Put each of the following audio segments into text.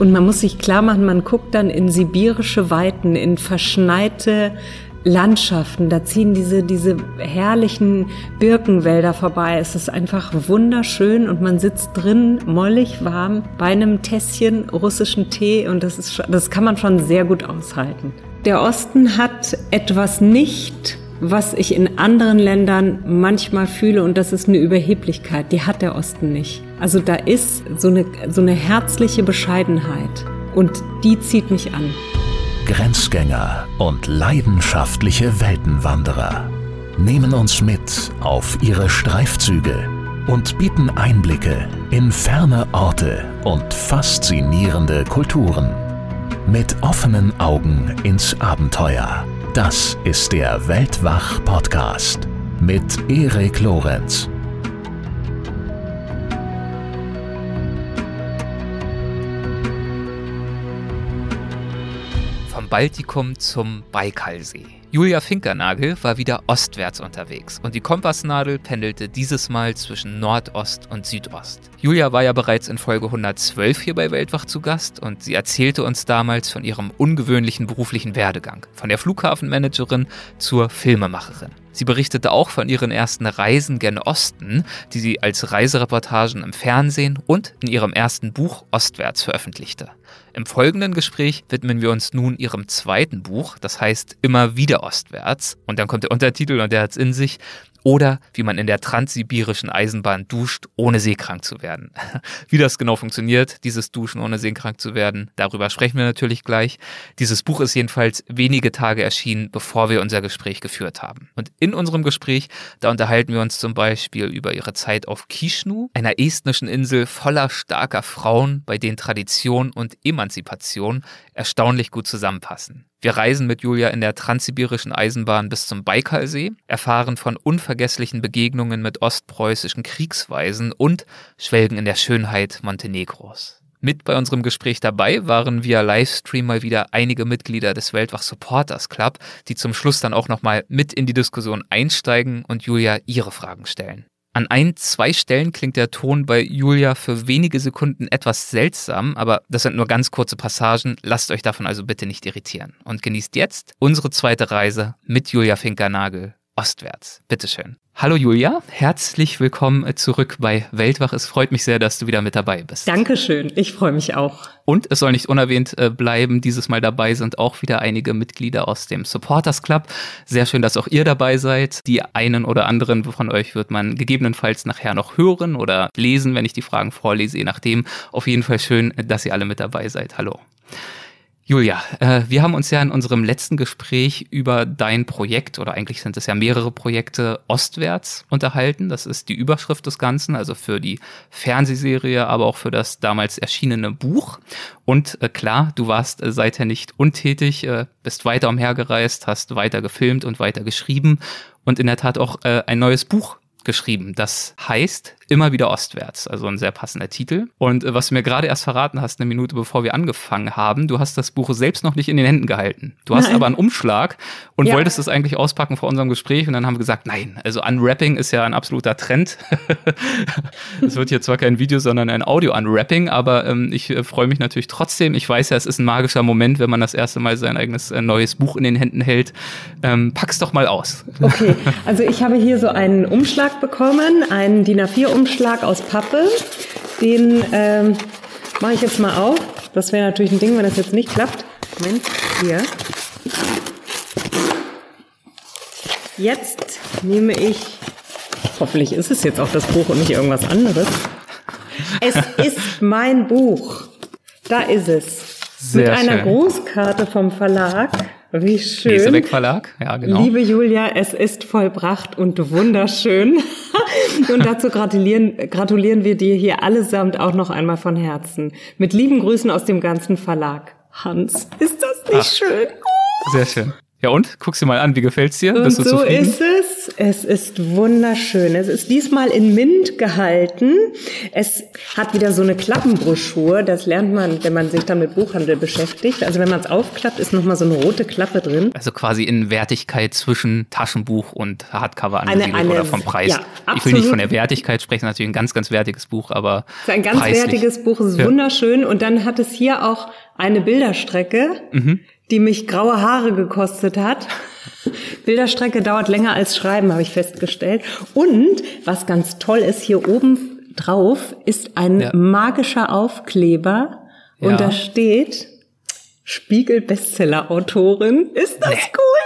Und man muss sich klar machen, man guckt dann in sibirische Weiten, in verschneite Landschaften, da ziehen diese, diese herrlichen Birkenwälder vorbei. Es ist einfach wunderschön und man sitzt drin, mollig warm, bei einem Tässchen russischen Tee und das ist, das kann man schon sehr gut aushalten. Der Osten hat etwas nicht, was ich in anderen Ländern manchmal fühle und das ist eine Überheblichkeit. Die hat der Osten nicht. Also da ist so eine, so eine herzliche Bescheidenheit und die zieht mich an. Grenzgänger und leidenschaftliche Weltenwanderer nehmen uns mit auf ihre Streifzüge und bieten Einblicke in ferne Orte und faszinierende Kulturen. Mit offenen Augen ins Abenteuer. Das ist der Weltwach-Podcast mit Erik Lorenz. Baltikum zum Baikalsee. Julia Finkernagel war wieder ostwärts unterwegs und die Kompassnadel pendelte dieses Mal zwischen Nordost und Südost. Julia war ja bereits in Folge 112 hier bei Weltwach zu Gast und sie erzählte uns damals von ihrem ungewöhnlichen beruflichen Werdegang, von der Flughafenmanagerin zur Filmemacherin. Sie berichtete auch von ihren ersten Reisen gen Osten, die sie als Reisereportagen im Fernsehen und in ihrem ersten Buch Ostwärts veröffentlichte. Im folgenden Gespräch widmen wir uns nun ihrem zweiten Buch, das heißt Immer wieder ostwärts. Und dann kommt der Untertitel und der hat es in sich oder wie man in der transsibirischen Eisenbahn duscht, ohne seekrank zu werden. Wie das genau funktioniert, dieses Duschen ohne seekrank zu werden, darüber sprechen wir natürlich gleich. Dieses Buch ist jedenfalls wenige Tage erschienen, bevor wir unser Gespräch geführt haben. Und in unserem Gespräch, da unterhalten wir uns zum Beispiel über ihre Zeit auf Kishnu, einer estnischen Insel voller starker Frauen, bei denen Tradition und Emanzipation erstaunlich gut zusammenpassen. Wir reisen mit Julia in der transsibirischen Eisenbahn bis zum Baikalsee, erfahren von unvergesslichen Begegnungen mit ostpreußischen Kriegsweisen und schwelgen in der Schönheit Montenegros. Mit bei unserem Gespräch dabei waren via Livestream mal wieder einige Mitglieder des Weltwach Supporters Club, die zum Schluss dann auch nochmal mit in die Diskussion einsteigen und Julia ihre Fragen stellen. An ein, zwei Stellen klingt der Ton bei Julia für wenige Sekunden etwas seltsam, aber das sind nur ganz kurze Passagen. Lasst euch davon also bitte nicht irritieren. Und genießt jetzt unsere zweite Reise mit Julia Finkernagel ostwärts. Bitteschön. Hallo Julia, herzlich willkommen zurück bei Weltwach. Es freut mich sehr, dass du wieder mit dabei bist. Dankeschön, ich freue mich auch. Und es soll nicht unerwähnt äh, bleiben, dieses Mal dabei sind auch wieder einige Mitglieder aus dem Supporters Club. Sehr schön, dass auch ihr dabei seid. Die einen oder anderen von euch wird man gegebenenfalls nachher noch hören oder lesen, wenn ich die Fragen vorlese, je nachdem. Auf jeden Fall schön, dass ihr alle mit dabei seid. Hallo. Julia, äh, wir haben uns ja in unserem letzten Gespräch über dein Projekt, oder eigentlich sind es ja mehrere Projekte, Ostwärts unterhalten. Das ist die Überschrift des Ganzen, also für die Fernsehserie, aber auch für das damals erschienene Buch. Und äh, klar, du warst äh, seither nicht untätig, äh, bist weiter umhergereist, hast weiter gefilmt und weiter geschrieben und in der Tat auch äh, ein neues Buch geschrieben. Das heißt immer wieder ostwärts, also ein sehr passender Titel. Und äh, was du mir gerade erst verraten hast, eine Minute bevor wir angefangen haben, du hast das Buch selbst noch nicht in den Händen gehalten. Du hast nein. aber einen Umschlag und ja. wolltest es eigentlich auspacken vor unserem Gespräch und dann haben wir gesagt, nein, also Unwrapping ist ja ein absoluter Trend. Es wird hier zwar kein Video, sondern ein Audio-Unwrapping, aber ähm, ich äh, freue mich natürlich trotzdem. Ich weiß ja, es ist ein magischer Moment, wenn man das erste Mal sein eigenes äh, neues Buch in den Händen hält. Ähm, pack's doch mal aus. Okay, also ich habe hier so einen Umschlag bekommen, einen DIN A4-Umschlag Umschlag aus Pappe. Den ähm, mache ich jetzt mal auf. Das wäre natürlich ein Ding, wenn das jetzt nicht klappt. Moment, hier. Jetzt nehme ich, hoffentlich ist es jetzt auch das Buch und nicht irgendwas anderes. Es ist mein Buch. Da ist es. Sehr Mit einer schön. Grußkarte vom Verlag. Wie schön. Lesebeck Verlag, ja genau. Liebe Julia, es ist vollbracht und wunderschön. und dazu gratulieren, gratulieren wir dir hier allesamt auch noch einmal von Herzen. Mit lieben Grüßen aus dem ganzen Verlag. Hans, ist das nicht Ach, schön? Sehr schön. Ja und? Guck's dir mal an, wie gefällt's dir? Und Bist du so zufrieden? ist es. Es ist wunderschön. Es ist diesmal in Mint gehalten. Es hat wieder so eine Klappenbroschur. Das lernt man, wenn man sich dann mit Buchhandel beschäftigt. Also wenn man es aufklappt, ist nochmal so eine rote Klappe drin. Also quasi in Wertigkeit zwischen Taschenbuch und Hardcover angesiedelt eine, eine, oder vom Preis. Ja, ich will nicht von der Wertigkeit sprechen, natürlich ein ganz, ganz wertiges Buch, aber. Es ist ein ganz preislich. wertiges Buch, es ist ja. wunderschön. Und dann hat es hier auch eine Bilderstrecke, mhm. Die mich graue Haare gekostet hat. Bilderstrecke dauert länger als Schreiben, habe ich festgestellt. Und was ganz toll ist, hier oben drauf ist ein ja. magischer Aufkleber ja. und da steht Spiegel-Bestseller-Autorin. Ist das nee. cool?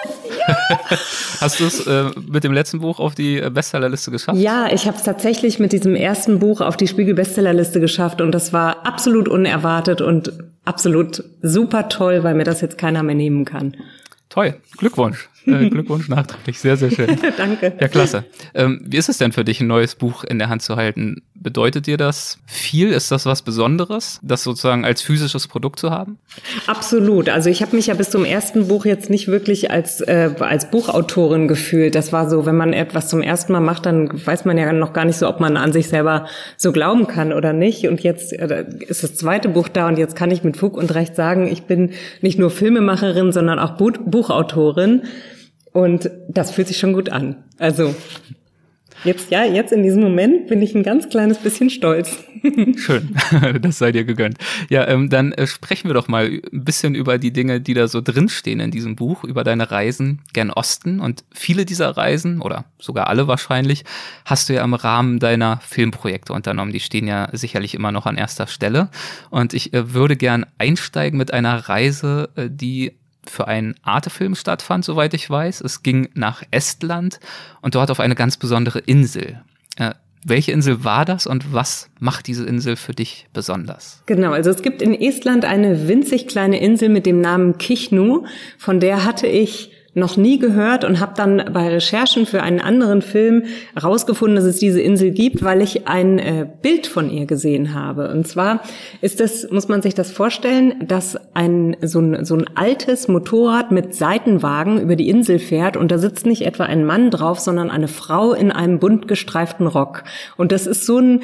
Ja. Hast du es äh, mit dem letzten Buch auf die Bestsellerliste geschafft? Ja, ich habe es tatsächlich mit diesem ersten Buch auf die Spiegel-Bestsellerliste geschafft und das war absolut unerwartet und absolut super toll, weil mir das jetzt keiner mehr nehmen kann. Toll, Glückwunsch. Äh, Glückwunsch nachträglich, sehr, sehr schön. Danke. Ja, klasse. Ähm, wie ist es denn für dich, ein neues Buch in der Hand zu halten? Bedeutet dir das viel? Ist das was Besonderes, das sozusagen als physisches Produkt zu haben? Absolut. Also ich habe mich ja bis zum ersten Buch jetzt nicht wirklich als, äh, als Buchautorin gefühlt. Das war so, wenn man etwas zum ersten Mal macht, dann weiß man ja noch gar nicht so, ob man an sich selber so glauben kann oder nicht. Und jetzt äh, ist das zweite Buch da und jetzt kann ich mit Fug und Recht sagen, ich bin nicht nur Filmemacherin, sondern auch Buchautorin. Und das fühlt sich schon gut an. Also jetzt, ja, jetzt in diesem Moment bin ich ein ganz kleines bisschen stolz. Schön, das sei dir gegönnt. Ja, ähm, dann äh, sprechen wir doch mal ein bisschen über die Dinge, die da so drinstehen in diesem Buch, über deine Reisen gern Osten. Und viele dieser Reisen, oder sogar alle wahrscheinlich, hast du ja im Rahmen deiner Filmprojekte unternommen. Die stehen ja sicherlich immer noch an erster Stelle. Und ich äh, würde gern einsteigen mit einer Reise, äh, die für einen Artefilm stattfand, soweit ich weiß. Es ging nach Estland und dort auf eine ganz besondere Insel. Äh, welche Insel war das und was macht diese Insel für dich besonders? Genau, also es gibt in Estland eine winzig kleine Insel mit dem Namen Kichnu, von der hatte ich noch nie gehört und habe dann bei Recherchen für einen anderen Film rausgefunden, dass es diese Insel gibt, weil ich ein äh, Bild von ihr gesehen habe. Und zwar ist das, muss man sich das vorstellen, dass ein so, ein so ein altes Motorrad mit Seitenwagen über die Insel fährt und da sitzt nicht etwa ein Mann drauf, sondern eine Frau in einem bunt gestreiften Rock. Und das ist so ein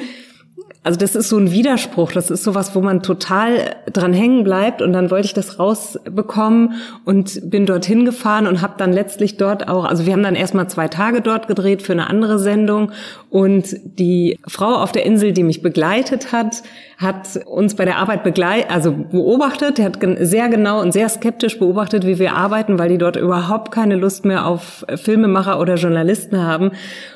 also das ist so ein Widerspruch, das ist sowas, wo man total dran hängen bleibt. Und dann wollte ich das rausbekommen und bin dorthin gefahren und habe dann letztlich dort auch, also wir haben dann erstmal zwei Tage dort gedreht für eine andere Sendung. Und die Frau auf der Insel, die mich begleitet hat, hat uns bei der Arbeit begleit, also beobachtet, hat sehr genau und sehr skeptisch beobachtet, wie wir arbeiten, weil die dort überhaupt keine Lust mehr auf Filmemacher oder Journalisten haben.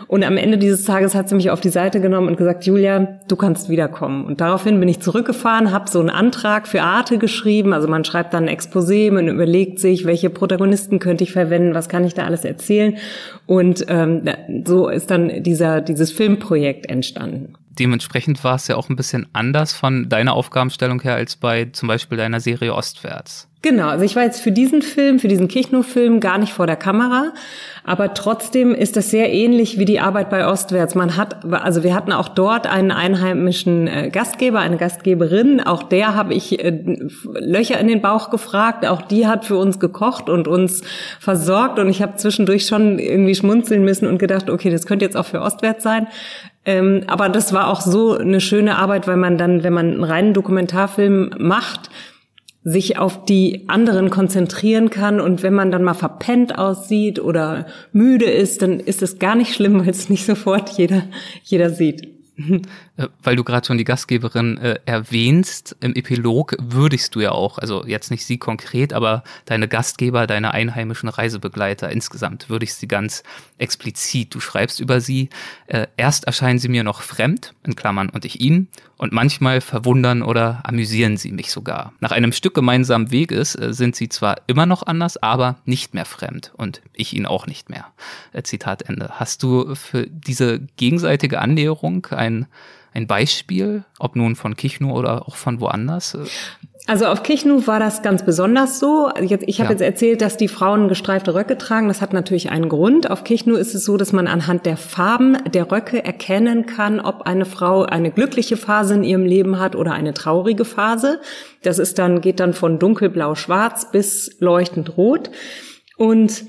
Und am Ende dieses Tages hat sie mich auf die Seite genommen und gesagt, Julia, du kannst wiederkommen. Und daraufhin bin ich zurückgefahren, habe so einen Antrag für Arte geschrieben. Also man schreibt dann ein Exposé, man überlegt sich, welche Protagonisten könnte ich verwenden, was kann ich da alles erzählen. Und ähm, so ist dann dieser, dieses Filmprojekt entstanden dementsprechend war es ja auch ein bisschen anders von deiner Aufgabenstellung her als bei zum Beispiel deiner Serie Ostwärts. Genau, also ich war jetzt für diesen Film, für diesen Kichno-Film gar nicht vor der Kamera, aber trotzdem ist das sehr ähnlich wie die Arbeit bei Ostwärts. Man hat, also wir hatten auch dort einen einheimischen äh, Gastgeber, eine Gastgeberin. Auch der habe ich äh, Löcher in den Bauch gefragt. Auch die hat für uns gekocht und uns versorgt. Und ich habe zwischendurch schon irgendwie schmunzeln müssen und gedacht, okay, das könnte jetzt auch für Ostwärts sein. Ähm, aber das war auch so eine schöne Arbeit, weil man dann, wenn man einen reinen Dokumentarfilm macht, sich auf die anderen konzentrieren kann und wenn man dann mal verpennt aussieht oder müde ist, dann ist es gar nicht schlimm, weil es nicht sofort jeder, jeder sieht. Äh, weil du gerade schon die Gastgeberin äh, erwähnst, im Epilog würdigst du ja auch, also jetzt nicht sie konkret, aber deine Gastgeber, deine einheimischen Reisebegleiter insgesamt würdigst sie ganz explizit. Du schreibst über sie, äh, erst erscheinen sie mir noch fremd, in Klammern und ich ihnen, und manchmal verwundern oder amüsieren sie mich sogar. Nach einem Stück gemeinsamen Weges äh, sind sie zwar immer noch anders, aber nicht mehr fremd und ich ihnen auch nicht mehr. Äh, Zitat Ende. Hast du für diese gegenseitige Annäherung ein ein Beispiel, ob nun von Kichnu oder auch von woanders? Also auf Kichnu war das ganz besonders so. Jetzt, ich habe ja. jetzt erzählt, dass die Frauen gestreifte Röcke tragen. Das hat natürlich einen Grund. Auf Kichnu ist es so, dass man anhand der Farben der Röcke erkennen kann, ob eine Frau eine glückliche Phase in ihrem Leben hat oder eine traurige Phase. Das ist dann, geht dann von dunkelblau-schwarz bis leuchtend rot. Und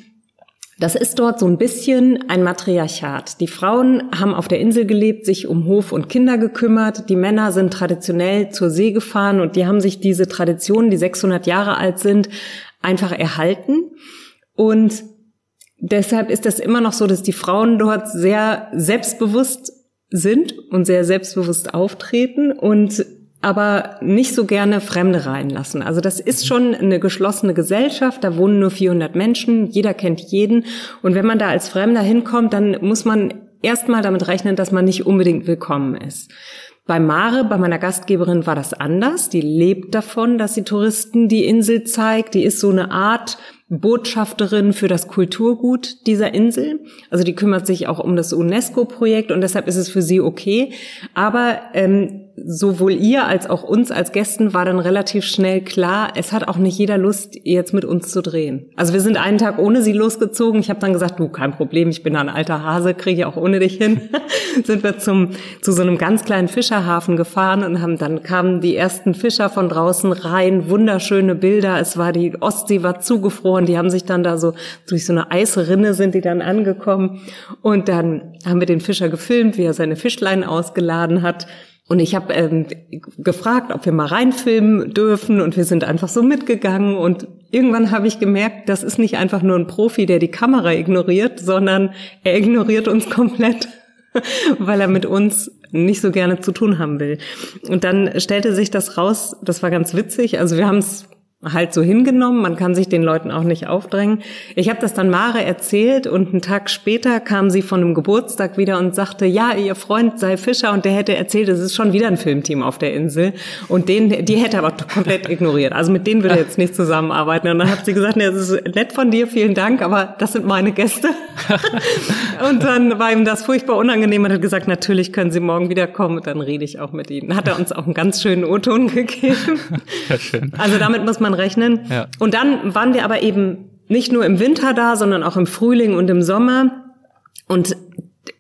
Das ist dort so ein bisschen ein Matriarchat. Die Frauen haben auf der Insel gelebt, sich um Hof und Kinder gekümmert. Die Männer sind traditionell zur See gefahren und die haben sich diese Traditionen, die 600 Jahre alt sind, einfach erhalten. Und deshalb ist das immer noch so, dass die Frauen dort sehr selbstbewusst sind und sehr selbstbewusst auftreten und aber nicht so gerne Fremde reinlassen. Also das ist schon eine geschlossene Gesellschaft, da wohnen nur 400 Menschen, jeder kennt jeden. Und wenn man da als Fremder hinkommt, dann muss man erstmal damit rechnen, dass man nicht unbedingt willkommen ist. Bei Mare, bei meiner Gastgeberin, war das anders. Die lebt davon, dass sie Touristen die Insel zeigt. Die ist so eine Art Botschafterin für das Kulturgut dieser Insel. Also die kümmert sich auch um das UNESCO-Projekt und deshalb ist es für sie okay. Aber ähm, sowohl ihr als auch uns als Gästen war dann relativ schnell klar, es hat auch nicht jeder Lust, jetzt mit uns zu drehen. Also wir sind einen Tag ohne sie losgezogen. Ich habe dann gesagt, du, kein Problem, ich bin ein alter Hase, kriege ich auch ohne dich hin. sind wir zum, zu so einem ganz kleinen Fischerhafen gefahren und haben dann kamen die ersten Fischer von draußen rein, wunderschöne Bilder. Es war die Ostsee war zugefroren, die haben sich dann da so durch so eine Eisrinne sind die dann angekommen und dann haben wir den Fischer gefilmt, wie er seine Fischlein ausgeladen hat. Und ich habe ähm, gefragt, ob wir mal reinfilmen dürfen. Und wir sind einfach so mitgegangen. Und irgendwann habe ich gemerkt, das ist nicht einfach nur ein Profi, der die Kamera ignoriert, sondern er ignoriert uns komplett, weil er mit uns nicht so gerne zu tun haben will. Und dann stellte sich das raus, das war ganz witzig, also wir haben es halt so hingenommen. Man kann sich den Leuten auch nicht aufdrängen. Ich habe das dann Mare erzählt und einen Tag später kam sie von einem Geburtstag wieder und sagte, ja, ihr Freund sei Fischer und der hätte erzählt, es ist schon wieder ein Filmteam auf der Insel und den, die hätte aber komplett ignoriert. Also mit denen würde er jetzt nicht zusammenarbeiten. Und dann hat sie gesagt, ja, das ist nett von dir, vielen Dank, aber das sind meine Gäste. und dann war ihm das furchtbar unangenehm und hat gesagt, natürlich können Sie morgen wiederkommen und dann rede ich auch mit Ihnen. Hat er uns auch einen ganz schönen O-Ton gegeben. Ja, schön. Also damit muss man rechnen. Ja. Und dann waren wir aber eben nicht nur im Winter da, sondern auch im Frühling und im Sommer. Und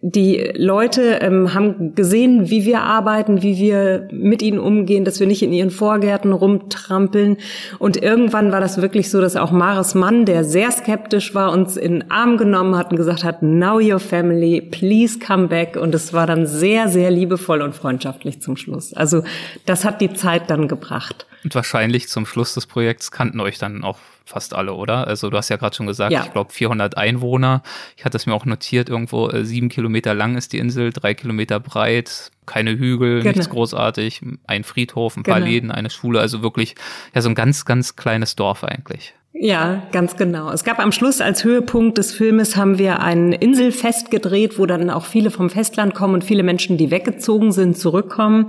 die Leute ähm, haben gesehen, wie wir arbeiten, wie wir mit ihnen umgehen, dass wir nicht in ihren Vorgärten rumtrampeln. Und irgendwann war das wirklich so, dass auch Maris Mann, der sehr skeptisch war, uns in den Arm genommen hat und gesagt hat, now your family, please come back. Und es war dann sehr, sehr liebevoll und freundschaftlich zum Schluss. Also das hat die Zeit dann gebracht. Und wahrscheinlich zum Schluss des Projekts kannten euch dann auch fast alle, oder? Also du hast ja gerade schon gesagt, ja. ich glaube 400 Einwohner. Ich hatte es mir auch notiert, irgendwo äh, sieben Kilometer lang ist die Insel, drei Kilometer breit, keine Hügel, genau. nichts großartig, ein Friedhof, ein paar genau. Läden, eine Schule, also wirklich ja so ein ganz, ganz kleines Dorf eigentlich. Ja, ganz genau. Es gab am Schluss als Höhepunkt des Filmes haben wir ein Inselfest gedreht, wo dann auch viele vom Festland kommen und viele Menschen, die weggezogen sind, zurückkommen.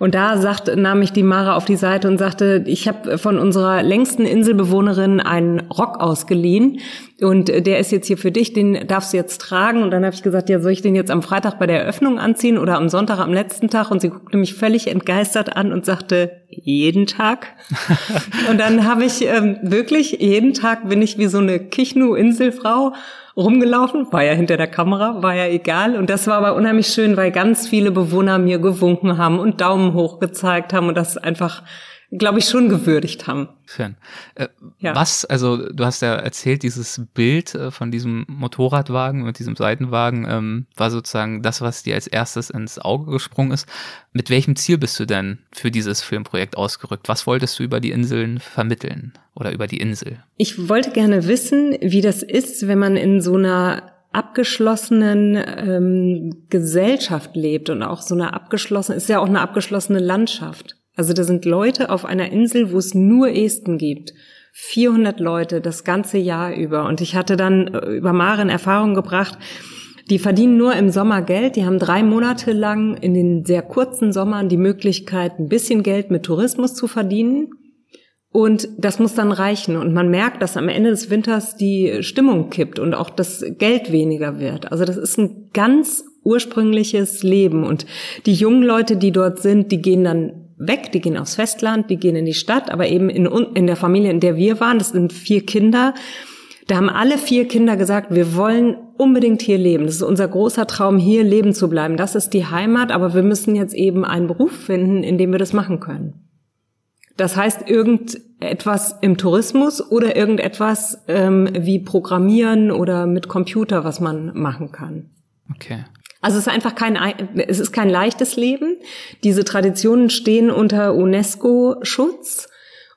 Und da sagt, nahm ich die Mara auf die Seite und sagte, ich habe von unserer längsten Inselbewohnerin einen Rock ausgeliehen und der ist jetzt hier für dich, den darfst du jetzt tragen. Und dann habe ich gesagt, ja, soll ich den jetzt am Freitag bei der Eröffnung anziehen oder am Sonntag am letzten Tag? Und sie guckte mich völlig entgeistert an und sagte, jeden Tag. und dann habe ich ähm, wirklich, jeden Tag bin ich wie so eine Kichnu-Inselfrau rumgelaufen, war ja hinter der Kamera, war ja egal. Und das war aber unheimlich schön, weil ganz viele Bewohner mir gewunken haben und Daumen hoch gezeigt haben und das einfach glaube ich, schon gewürdigt haben. Schön. Äh, ja. Was, also du hast ja erzählt, dieses Bild äh, von diesem Motorradwagen mit diesem Seitenwagen ähm, war sozusagen das, was dir als erstes ins Auge gesprungen ist. Mit welchem Ziel bist du denn für dieses Filmprojekt ausgerückt? Was wolltest du über die Inseln vermitteln oder über die Insel? Ich wollte gerne wissen, wie das ist, wenn man in so einer abgeschlossenen ähm, Gesellschaft lebt und auch so eine abgeschlossene, ist ja auch eine abgeschlossene Landschaft. Also da sind Leute auf einer Insel, wo es nur Esten gibt. 400 Leute das ganze Jahr über. Und ich hatte dann äh, über Maren Erfahrung gebracht, die verdienen nur im Sommer Geld. Die haben drei Monate lang in den sehr kurzen Sommern die Möglichkeit, ein bisschen Geld mit Tourismus zu verdienen. Und das muss dann reichen. Und man merkt, dass am Ende des Winters die Stimmung kippt und auch das Geld weniger wird. Also das ist ein ganz ursprüngliches Leben. Und die jungen Leute, die dort sind, die gehen dann weg, die gehen aufs Festland, die gehen in die Stadt, aber eben in, in der Familie, in der wir waren, das sind vier Kinder, da haben alle vier Kinder gesagt, wir wollen unbedingt hier leben. Das ist unser großer Traum, hier leben zu bleiben. Das ist die Heimat, aber wir müssen jetzt eben einen Beruf finden, in dem wir das machen können. Das heißt, irgendetwas im Tourismus oder irgendetwas ähm, wie Programmieren oder mit Computer, was man machen kann. Okay. Also es ist einfach kein, es ist kein leichtes Leben. Diese Traditionen stehen unter UNESCO-Schutz.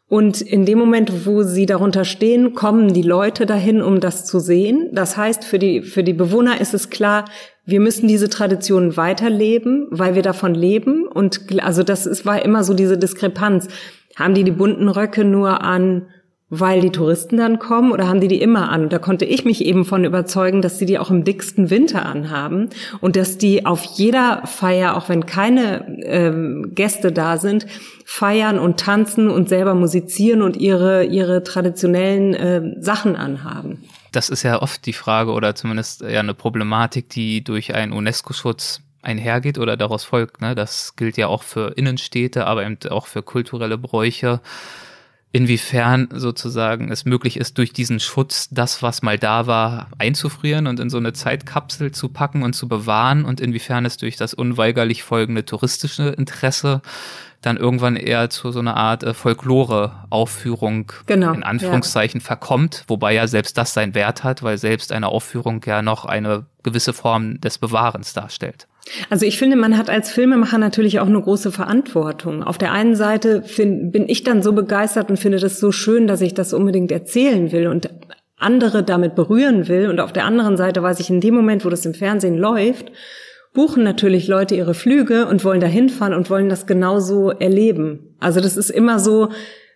Und in dem Moment, wo sie darunter stehen, kommen die Leute dahin, um das zu sehen. Das heißt, für die, für die Bewohner ist es klar, wir müssen diese Traditionen weiterleben, weil wir davon leben. Und also das ist, war immer so diese Diskrepanz. Haben die die bunten Röcke nur an, weil die Touristen dann kommen oder haben die die immer an? Da konnte ich mich eben von überzeugen, dass sie die auch im dicksten Winter anhaben und dass die auf jeder Feier, auch wenn keine ähm, Gäste da sind, feiern und tanzen und selber musizieren und ihre, ihre traditionellen äh, Sachen anhaben. Das ist ja oft die Frage oder zumindest ja eine Problematik, die durch einen UNESCO-Schutz einhergeht oder daraus folgt. Ne? Das gilt ja auch für Innenstädte, aber eben auch für kulturelle Bräuche. Inwiefern sozusagen es möglich ist, durch diesen Schutz das, was mal da war, einzufrieren und in so eine Zeitkapsel zu packen und zu bewahren? Und inwiefern es durch das unweigerlich folgende touristische Interesse dann irgendwann eher zu so einer Art äh, Folklore-Aufführung genau, in Anführungszeichen ja. verkommt, wobei ja selbst das seinen Wert hat, weil selbst eine Aufführung ja noch eine gewisse Form des Bewahrens darstellt. Also ich finde, man hat als Filmemacher natürlich auch eine große Verantwortung. Auf der einen Seite find, bin ich dann so begeistert und finde das so schön, dass ich das unbedingt erzählen will und andere damit berühren will. Und auf der anderen Seite weiß ich in dem Moment, wo das im Fernsehen läuft, buchen natürlich Leute ihre Flüge und wollen da hinfahren und wollen das genauso erleben. Also das ist immer so,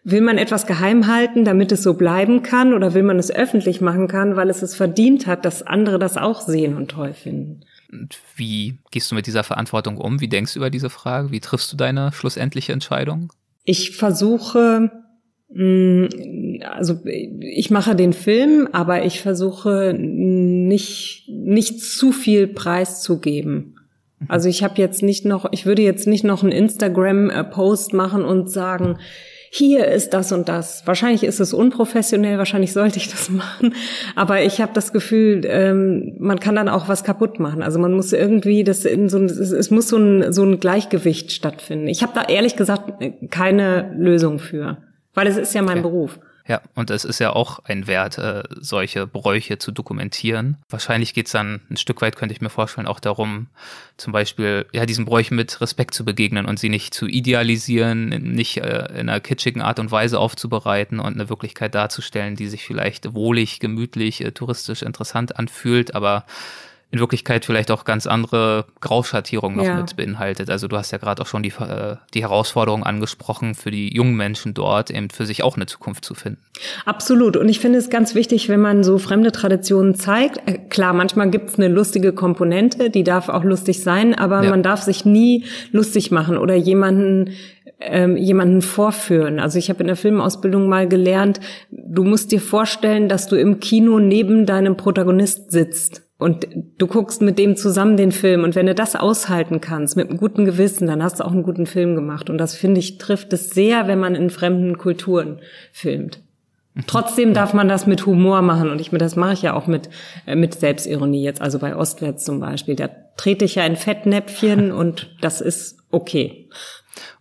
will man etwas geheim halten, damit es so bleiben kann, oder will man es öffentlich machen kann, weil es es verdient hat, dass andere das auch sehen und toll finden? Und wie gehst du mit dieser Verantwortung um? Wie denkst du über diese Frage? Wie triffst du deine schlussendliche Entscheidung? Ich versuche, also ich mache den Film, aber ich versuche nicht, nicht zu viel preiszugeben. Also ich habe jetzt nicht noch, ich würde jetzt nicht noch einen Instagram-Post machen und sagen, hier ist das und das. Wahrscheinlich ist es unprofessionell, wahrscheinlich sollte ich das machen. Aber ich habe das Gefühl, ähm, man kann dann auch was kaputt machen. Also man muss irgendwie das in so es muss so ein, so ein Gleichgewicht stattfinden. Ich habe da ehrlich gesagt keine Lösung für, weil es ist ja mein okay. Beruf. Ja, und es ist ja auch ein Wert, äh, solche Bräuche zu dokumentieren. Wahrscheinlich geht es dann ein Stück weit, könnte ich mir vorstellen, auch darum, zum Beispiel ja diesen Bräuchen mit Respekt zu begegnen und sie nicht zu idealisieren, nicht äh, in einer kitschigen Art und Weise aufzubereiten und eine Wirklichkeit darzustellen, die sich vielleicht wohlig, gemütlich, äh, touristisch interessant anfühlt, aber in Wirklichkeit vielleicht auch ganz andere Grauschattierungen noch ja. mit beinhaltet. Also du hast ja gerade auch schon die, äh, die Herausforderung angesprochen, für die jungen Menschen dort eben für sich auch eine Zukunft zu finden. Absolut. Und ich finde es ganz wichtig, wenn man so fremde Traditionen zeigt. Äh, klar, manchmal gibt es eine lustige Komponente, die darf auch lustig sein, aber ja. man darf sich nie lustig machen oder jemanden ähm, jemanden vorführen. Also ich habe in der Filmausbildung mal gelernt, du musst dir vorstellen, dass du im Kino neben deinem Protagonist sitzt und du guckst mit dem zusammen den Film und wenn du das aushalten kannst mit einem guten Gewissen, dann hast du auch einen guten Film gemacht und das finde ich trifft es sehr, wenn man in fremden Kulturen filmt. Mhm. Trotzdem darf man das mit Humor machen und ich das mache ich ja auch mit äh, mit Selbstironie jetzt, also bei Ostwärts zum Beispiel. Da trete ich ja in Fettnäpfchen und das ist okay.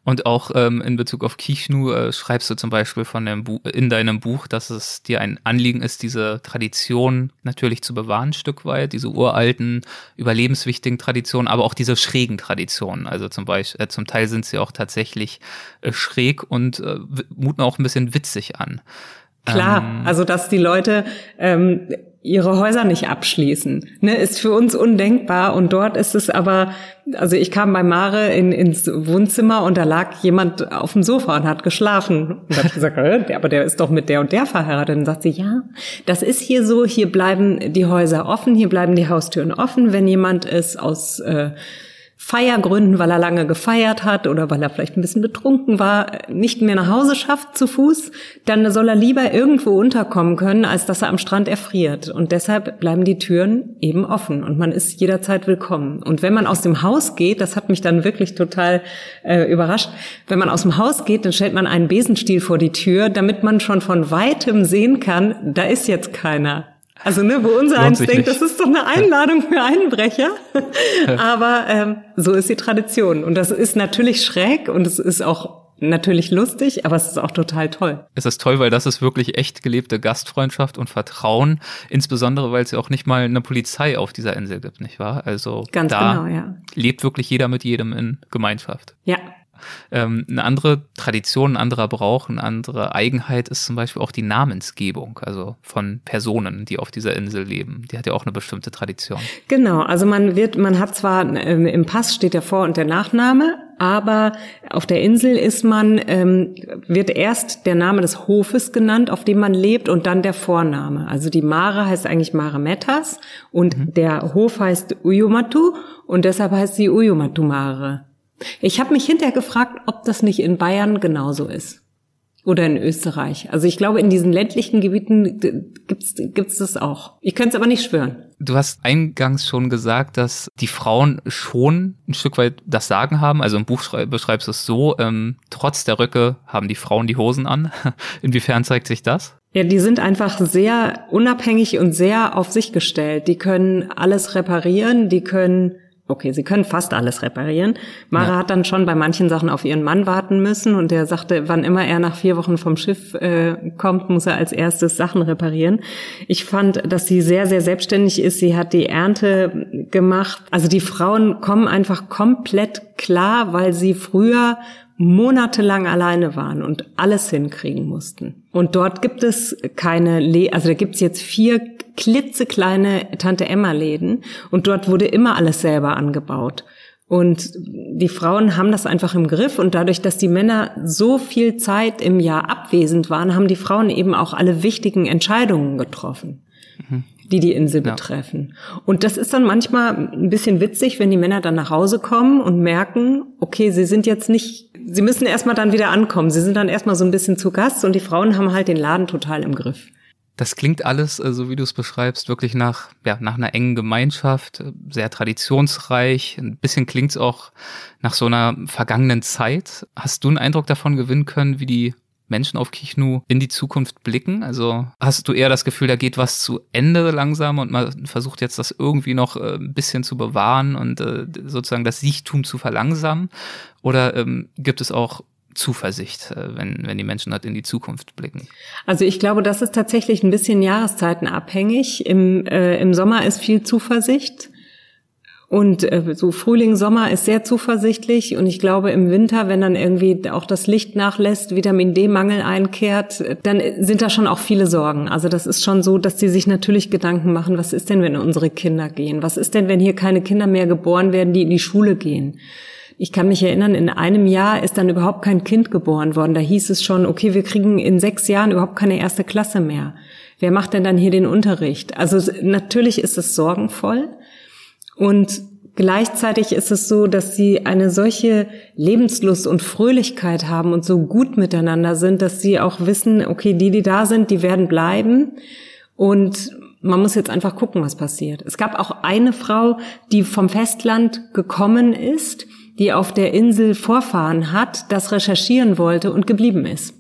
Und auch ähm, in Bezug auf Kichnu äh, schreibst du zum Beispiel von dem Bu in deinem Buch, dass es dir ein Anliegen ist, diese Tradition natürlich zu bewahren, Stück weit, diese uralten, überlebenswichtigen Traditionen, aber auch diese schrägen Traditionen. Also zum Beispiel, äh, zum Teil sind sie auch tatsächlich äh, schräg und äh, muten auch ein bisschen witzig an. Klar, ähm, also dass die Leute ähm, ihre Häuser nicht abschließen, ne, ist für uns undenkbar. Und dort ist es aber, also ich kam bei Mare in, ins Wohnzimmer und da lag jemand auf dem Sofa und hat geschlafen. Und ich gesagt, aber der ist doch mit der und der verheiratet. Und sagt sie, ja, das ist hier so, hier bleiben die Häuser offen, hier bleiben die Haustüren offen. Wenn jemand es aus äh, Feiergründen, weil er lange gefeiert hat oder weil er vielleicht ein bisschen betrunken war, nicht mehr nach Hause schafft zu Fuß, dann soll er lieber irgendwo unterkommen können, als dass er am Strand erfriert. Und deshalb bleiben die Türen eben offen und man ist jederzeit willkommen. Und wenn man aus dem Haus geht, das hat mich dann wirklich total äh, überrascht, wenn man aus dem Haus geht, dann stellt man einen Besenstiel vor die Tür, damit man schon von weitem sehen kann, da ist jetzt keiner. Also ne, wo unser eins denkt, nicht. das ist doch eine Einladung für Einbrecher. Aber ähm, so ist die Tradition. Und das ist natürlich schräg und es ist auch natürlich lustig, aber es ist auch total toll. Es ist toll, weil das ist wirklich echt gelebte Gastfreundschaft und Vertrauen, insbesondere weil es ja auch nicht mal eine Polizei auf dieser Insel gibt, nicht wahr? Also Ganz da genau, ja. lebt wirklich jeder mit jedem in Gemeinschaft. Ja, Ähm, eine andere Tradition, ein anderer Brauch, eine andere Eigenheit ist zum Beispiel auch die Namensgebung, also von Personen, die auf dieser Insel leben. Die hat ja auch eine bestimmte Tradition. Genau, also man wird, man hat zwar ähm, im Pass steht der Vor- und der Nachname, aber auf der Insel ist man, ähm, wird erst der Name des Hofes genannt, auf dem man lebt, und dann der Vorname. Also die Mare heißt eigentlich Mare Metas und der Hof heißt Uyumatu und deshalb heißt sie Uyumatu Mare. Ich habe mich hinterher gefragt, ob das nicht in Bayern genauso ist. Oder in Österreich. Also ich glaube, in diesen ländlichen Gebieten gibt's gibt's das auch. Ich könnte es aber nicht schwören. Du hast eingangs schon gesagt, dass die Frauen schon ein Stück weit das Sagen haben. Also im Buch schrei- beschreibst du es so, ähm, trotz der Röcke haben die Frauen die Hosen an. Inwiefern zeigt sich das? Ja, die sind einfach sehr unabhängig und sehr auf sich gestellt. Die können alles reparieren, die können, okay, sie können fast alles reparieren. Mara Ja. hat dann schon bei manchen Sachen auf ihren Mann warten müssen und der sagte, wann immer er nach vier Wochen vom Schiff äh, kommt, muss er als erstes Sachen reparieren. Ich fand, dass sie sehr, sehr selbstständig ist. Sie hat die Ernte gemacht. Also die Frauen kommen einfach komplett klar, weil sie früher monatelang alleine waren und alles hinkriegen mussten. Und dort gibt es keine, Le also da gibt es jetzt vier klitzekleine Tante Emma Läden und dort wurde immer alles selber angebaut. Und die Frauen haben das einfach im Griff und dadurch, dass die Männer so viel Zeit im Jahr abwesend waren, haben die Frauen eben auch alle wichtigen Entscheidungen getroffen die die Insel Ja. betreffen. Und das ist dann manchmal ein bisschen witzig, wenn die Männer dann nach Hause kommen und merken, okay, sie sind jetzt nicht, sie müssen erstmal dann wieder ankommen. Sie sind dann erstmal so ein bisschen zu Gast und die Frauen haben halt den Laden total im Griff. Das klingt alles, äh, so wie du es beschreibst, wirklich nach, ja, nach einer engen Gemeinschaft, äh, sehr traditionsreich. Ein bisschen klingt es auch nach so einer vergangenen Zeit. Hast du einen Eindruck davon gewinnen können, wie die Menschen auf Kichnu in die Zukunft blicken? Also hast du eher das Gefühl, da geht was zu Ende langsam und man versucht jetzt das irgendwie noch äh, ein bisschen zu bewahren und sozusagen das Siechtum zu verlangsamen? Oder ähm, gibt es auch Zuversicht, äh, wenn, wenn die Menschen dort in die Zukunft blicken? Also ich glaube, das ist tatsächlich ein bisschen jahreszeitenabhängig. Im, äh, im Sommer ist viel Zuversicht. Und äh, so Frühling, Sommer ist sehr zuversichtlich und ich glaube im Winter, wenn dann irgendwie auch das Licht nachlässt, Vitamin D-Mangel einkehrt, dann sind da schon auch viele Sorgen. Also das ist schon so, dass die sich natürlich Gedanken machen, was ist denn, wenn unsere Kinder gehen? Was ist denn, wenn hier keine Kinder mehr geboren werden, die in die Schule gehen? Ich kann mich erinnern, in einem Jahr ist dann überhaupt kein Kind geboren worden. Da hieß es schon, okay, wir kriegen in sechs Jahren überhaupt keine erste Klasse mehr. Wer macht denn dann hier den Unterricht? Also natürlich ist es sorgenvoll. Und gleichzeitig ist es so, dass sie eine solche Lebenslust und Fröhlichkeit haben und so gut miteinander sind, dass sie auch wissen, okay, die, die da sind, die werden bleiben. Und man muss jetzt einfach gucken, was passiert. Es gab auch eine Frau, die vom Festland gekommen ist, die auf der Insel Vorfahren hat, das recherchieren wollte und geblieben ist.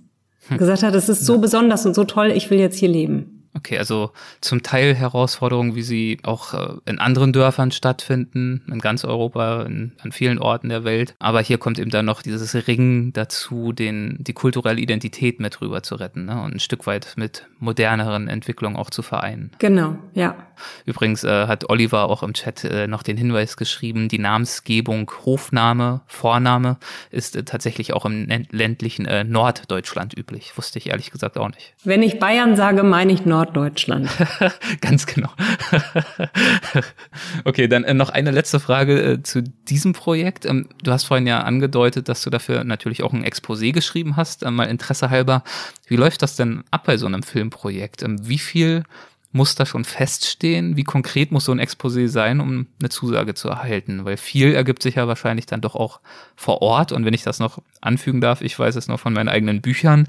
Gesagt hat, es ist so besonders und so toll, ich will jetzt hier leben. Okay, also zum Teil Herausforderungen, wie sie auch äh, in anderen Dörfern stattfinden, in ganz Europa, in, an vielen Orten der Welt. Aber hier kommt eben dann noch dieses Ringen dazu, den, die kulturelle Identität mit rüber zu retten ne? und ein Stück weit mit moderneren Entwicklungen auch zu vereinen. Genau, ja. Übrigens äh, hat Oliver auch im Chat äh, noch den Hinweis geschrieben, die Namensgebung Hofname, Vorname ist äh, tatsächlich auch im län- ländlichen äh, Norddeutschland üblich. Wusste ich ehrlich gesagt auch nicht. Wenn ich Bayern sage, meine ich Norddeutschland. Ganz genau. okay, dann äh, noch eine letzte Frage äh, zu diesem Projekt. Ähm, du hast vorhin ja angedeutet, dass du dafür natürlich auch ein Exposé geschrieben hast, äh, mal Interesse halber. Wie läuft das denn ab bei so einem Filmprojekt? Ähm, wie viel muss da schon feststehen? Wie konkret muss so ein Exposé sein, um eine Zusage zu erhalten? Weil viel ergibt sich ja wahrscheinlich dann doch auch vor Ort. Und wenn ich das noch anfügen darf, ich weiß es noch von meinen eigenen Büchern.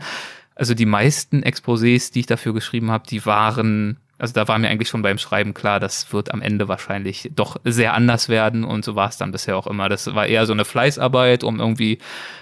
Also die meisten Exposés, die ich dafür geschrieben habe, die waren Also da war mir eigentlich schon beim Schreiben klar, das wird am Ende wahrscheinlich doch sehr anders werden und so war es dann bisher auch immer. Das war eher so eine Fleißarbeit, um irgendwie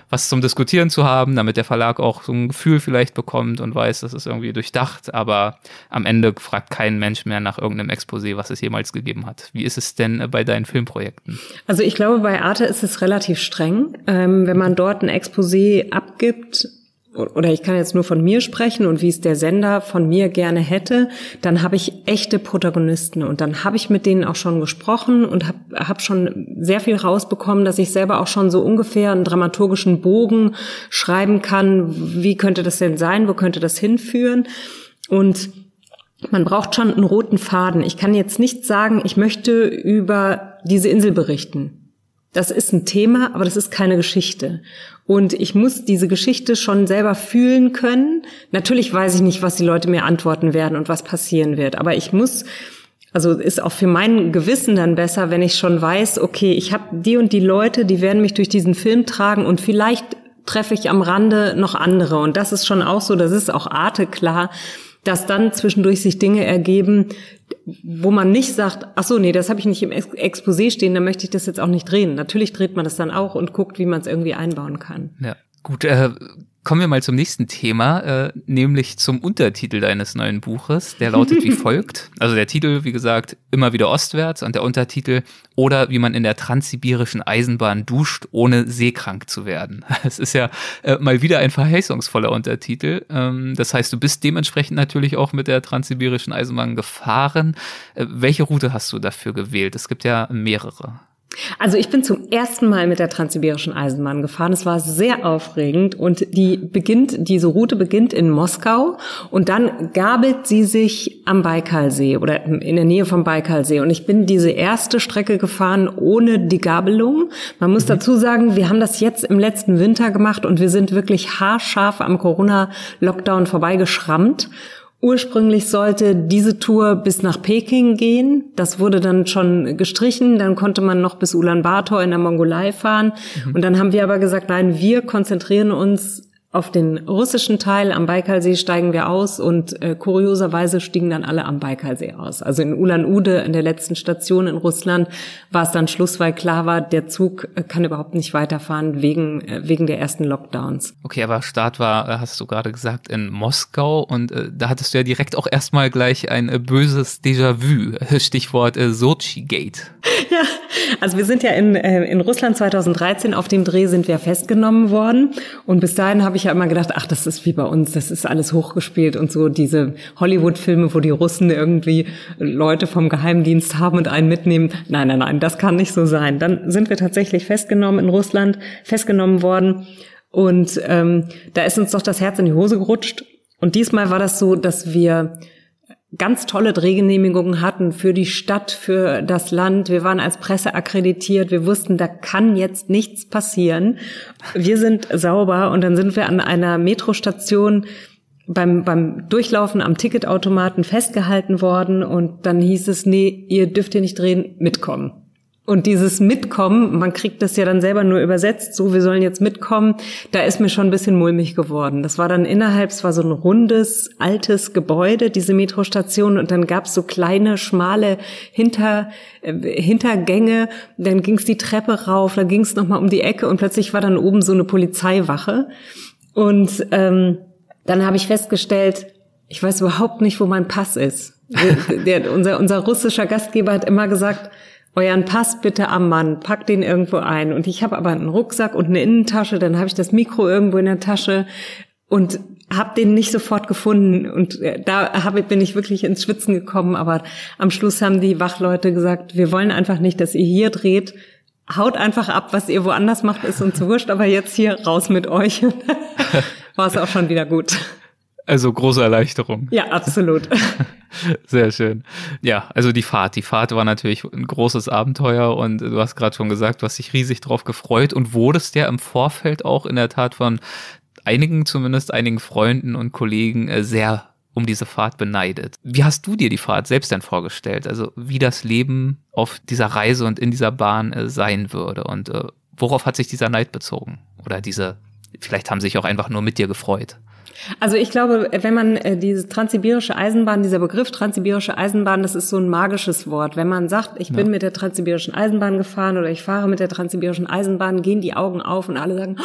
was zum Diskutieren zu haben, damit der Verlag auch so ein Gefühl vielleicht bekommt und weiß, das ist irgendwie durchdacht, aber am Ende fragt kein Mensch mehr nach irgendeinem Exposé, was es jemals gegeben hat. Wie ist es denn bei deinen Filmprojekten? Also ich glaube, bei Arte ist es relativ streng. Ähm, wenn man dort ein Exposé abgibt, oder ich kann jetzt nur von mir sprechen und wie es der Sender von mir gerne hätte, dann habe ich echte Protagonisten und dann habe ich mit denen auch schon gesprochen und habe hab schon sehr viel rausbekommen, dass ich selber auch schon so ungefähr einen dramaturgischen Bogen schreiben kann, wie könnte das denn sein, wo könnte das hinführen und man braucht schon einen roten Faden. Ich kann jetzt nicht sagen, ich möchte über diese Insel berichten. Das ist ein Thema, aber das ist keine Geschichte. Und ich muss diese Geschichte schon selber fühlen können. Natürlich weiß ich nicht, was die Leute mir antworten werden und was passieren wird. Aber ich muss, also ist auch für mein Gewissen dann besser, wenn ich schon weiß, okay, ich habe die und die Leute, die werden mich durch diesen Film tragen und vielleicht treffe ich am Rande noch andere. Und das ist schon auch so, das ist auch Arte klar, dass dann zwischendurch sich Dinge ergeben, wo man nicht sagt, ach so, nee, das habe ich nicht im Exposé stehen, dann möchte ich das jetzt auch nicht drehen. Natürlich dreht man das dann auch und guckt, wie man es irgendwie einbauen kann. Ja. Gut, äh, Kommen wir mal zum nächsten Thema, äh, nämlich zum Untertitel deines neuen Buches. Der lautet wie folgt. Also der Titel, wie gesagt, immer wieder ostwärts und der Untertitel oder wie man in der transsibirischen Eisenbahn duscht, ohne seekrank zu werden. Es ist ja äh, mal wieder ein verheißungsvoller Untertitel. Ähm, das heißt, du bist dementsprechend natürlich auch mit der transsibirischen Eisenbahn gefahren. Äh, welche Route hast du dafür gewählt? Es gibt ja mehrere. Also ich bin zum ersten Mal mit der Transsibirischen Eisenbahn gefahren. Es war sehr aufregend und die beginnt, diese Route beginnt in Moskau und dann gabelt sie sich am Baikalsee oder in der Nähe vom Baikalsee. Und ich bin diese erste Strecke gefahren ohne die Gabelung. Man muss mhm. dazu sagen, wir haben das jetzt im letzten Winter gemacht und wir sind wirklich haarscharf am Corona-Lockdown vorbeigeschrammt. Ursprünglich sollte diese Tour bis nach Peking gehen. Das wurde dann schon gestrichen. Dann konnte man noch bis Ulaanbaatar in der Mongolei fahren. Mhm. Und dann haben wir aber gesagt, nein, wir konzentrieren uns auf den russischen Teil am Baikalsee steigen wir aus und äh, kurioserweise stiegen dann alle am Baikalsee aus. Also in Ulan-Ude, in der letzten Station in Russland, war es dann Schluss, weil klar war, der Zug äh, kann überhaupt nicht weiterfahren wegen, äh, wegen der ersten Lockdowns. Okay, aber Start war, äh, hast du gerade gesagt, in Moskau und äh, da hattest du ja direkt auch erstmal gleich ein böses Déjà-vu, Stichwort Sochi-Gate. Ja, also wir sind ja in, in Russland 2013, auf dem Dreh sind wir festgenommen worden und bis dahin habe ich ich ja immer gedacht, ach, das ist wie bei uns, das ist alles hochgespielt und so diese Hollywood-Filme, wo die Russen irgendwie Leute vom Geheimdienst haben und einen mitnehmen. Nein, nein, nein, das kann nicht so sein. Dann sind wir tatsächlich festgenommen in Russland, festgenommen worden und ähm, da ist uns doch das Herz in die Hose gerutscht. Und diesmal war das so, dass wir ganz tolle Drehgenehmigungen hatten für die Stadt, für das Land. Wir waren als Presse akkreditiert. Wir wussten, da kann jetzt nichts passieren. Wir sind sauber und dann sind wir an einer Metrostation beim, beim Durchlaufen am Ticketautomaten festgehalten worden und dann hieß es, nee, ihr dürft hier nicht drehen, mitkommen. Und dieses Mitkommen, man kriegt das ja dann selber nur übersetzt, so wir sollen jetzt mitkommen, da ist mir schon ein bisschen mulmig geworden. Das war dann innerhalb, es war so ein rundes, altes Gebäude, diese Metrostation, und dann gab's so kleine, schmale Hinter, äh, Hintergänge, dann ging's die Treppe rauf, dann ging's nochmal um die Ecke und plötzlich war dann oben so eine Polizeiwache. Und ähm, dann habe ich festgestellt, ich weiß überhaupt nicht, wo mein Pass ist. Der, der, unser, unser russischer Gastgeber hat immer gesagt, euren Pass bitte am Mann, packt den irgendwo ein. Und ich habe aber einen Rucksack und eine Innentasche, dann habe ich das Mikro irgendwo in der Tasche und habe den nicht sofort gefunden. Und äh, da hab, bin ich wirklich ins Schwitzen gekommen. Aber am Schluss haben die Wachleute gesagt, wir wollen einfach nicht, dass ihr hier dreht. Haut einfach ab, was ihr woanders macht, ist uns wurscht, aber jetzt hier raus mit euch. War es auch schon wieder gut. Also große Erleichterung. Ja, absolut. Sehr schön. Ja, also die Fahrt. Die Fahrt war natürlich ein großes Abenteuer und du hast gerade schon gesagt, du hast dich riesig drauf gefreut und wurdest ja im Vorfeld auch in der Tat von einigen, zumindest einigen Freunden und Kollegen äh, sehr um diese Fahrt beneidet. Wie hast du dir die Fahrt selbst denn vorgestellt? Also wie das Leben auf dieser Reise und in dieser Bahn äh, sein würde und äh, worauf hat sich dieser Neid bezogen? Oder diese, vielleicht haben sich auch einfach nur mit dir gefreut. Also ich glaube, wenn man äh, diese transsibirische Eisenbahn, dieser Begriff transsibirische Eisenbahn, das ist so ein magisches Wort. Wenn man sagt, ich bin mit der transsibirischen Eisenbahn gefahren oder ich fahre mit der transsibirischen Eisenbahn, gehen die Augen auf und alle sagen,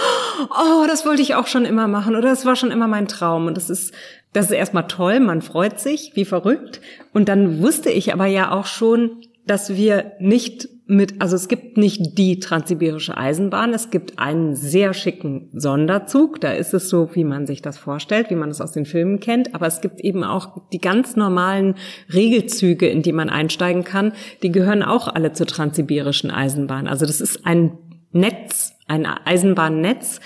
oh, das wollte ich auch schon immer machen oder das war schon immer mein Traum. Und das ist, das ist erstmal toll, man freut sich, wie verrückt. Und dann wusste ich aber ja auch schon, dass wir nicht mit, also es gibt nicht die transsibirische Eisenbahn, es gibt einen sehr schicken Sonderzug, da ist es so, wie man sich das vorstellt, wie man es aus den Filmen kennt, aber es gibt eben auch die ganz normalen Regelzüge, in die man einsteigen kann, die gehören auch alle zur transsibirischen Eisenbahn. Also das ist ein Netz, ein Eisenbahnnetz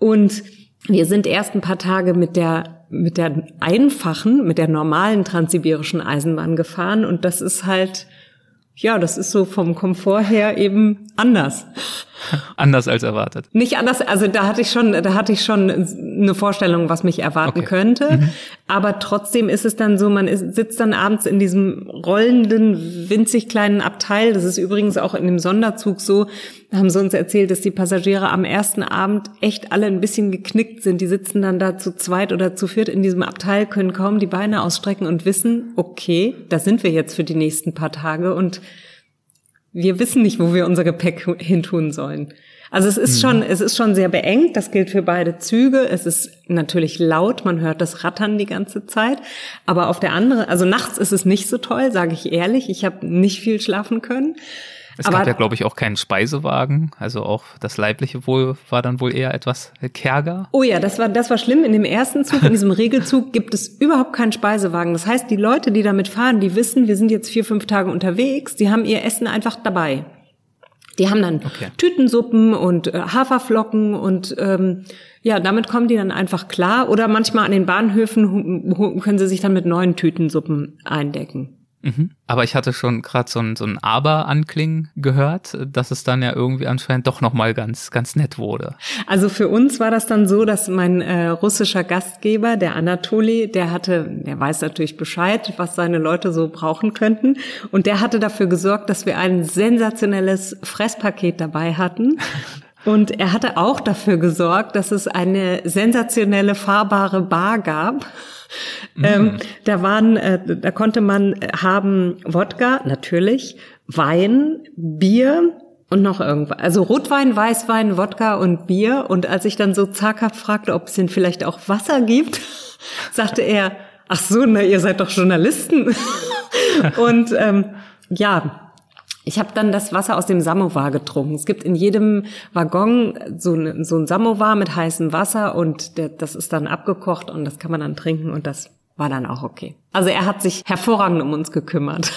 und wir sind erst ein paar Tage mit der mit der einfachen, mit der normalen transsibirischen Eisenbahn gefahren und das ist halt ja, das ist so vom Komfort her eben anders. anders als erwartet. Nicht anders, also da hatte ich schon, da hatte ich schon eine Vorstellung, was mich erwarten okay. könnte. Mhm. Aber trotzdem ist es dann so, man ist, sitzt dann abends in diesem rollenden, winzig kleinen Abteil. Das ist übrigens auch in dem Sonderzug so. Da haben sie uns erzählt, dass die Passagiere am ersten Abend echt alle ein bisschen geknickt sind. Die sitzen dann da zu zweit oder zu viert in diesem Abteil, können kaum die Beine ausstrecken und wissen, okay, da sind wir jetzt für die nächsten paar Tage und wir wissen nicht, wo wir unser Gepäck hintun sollen. Also es ist mhm. schon, es ist schon sehr beengt. Das gilt für beide Züge. Es ist natürlich laut. Man hört das Rattern die ganze Zeit. Aber auf der anderen, also nachts ist es nicht so toll, sage ich ehrlich. Ich habe nicht viel schlafen können. Es Aber, gab ja, glaube ich, auch keinen Speisewagen. Also auch das leibliche Wohl war dann wohl eher etwas kärger. Oh ja, das war, das war schlimm. In dem ersten Zug, in diesem Regelzug gibt es überhaupt keinen Speisewagen. Das heißt, die Leute, die damit fahren, die wissen, wir sind jetzt vier, fünf Tage unterwegs, die haben ihr Essen einfach dabei. Die haben dann okay. Tütensuppen und äh, Haferflocken und ähm, ja, damit kommen die dann einfach klar. Oder manchmal an den Bahnhöfen können sie sich dann mit neuen Tütensuppen eindecken. Mhm. Aber ich hatte schon gerade so ein, so ein Aber-Anklingen gehört, dass es dann ja irgendwie anscheinend doch nochmal ganz, ganz nett wurde. Also für uns war das dann so, dass mein äh, russischer Gastgeber, der Anatoli, der hatte, der weiß natürlich Bescheid, was seine Leute so brauchen könnten. Und der hatte dafür gesorgt, dass wir ein sensationelles Fresspaket dabei hatten. Und er hatte auch dafür gesorgt, dass es eine sensationelle fahrbare Bar gab. Mhm. Ähm, da waren, äh, da konnte man haben Wodka, natürlich, Wein, Bier und noch irgendwas. Also Rotwein, Weißwein, Wodka und Bier. Und als ich dann so zaghaft fragte, ob es denn vielleicht auch Wasser gibt, sagte er, ach so, na, ihr seid doch Journalisten. und ähm, ja, ich habe dann das Wasser aus dem Samovar getrunken. Es gibt in jedem Waggon so, ne, so ein Samovar mit heißem Wasser und der, das ist dann abgekocht und das kann man dann trinken und das war dann auch okay. Also er hat sich hervorragend um uns gekümmert.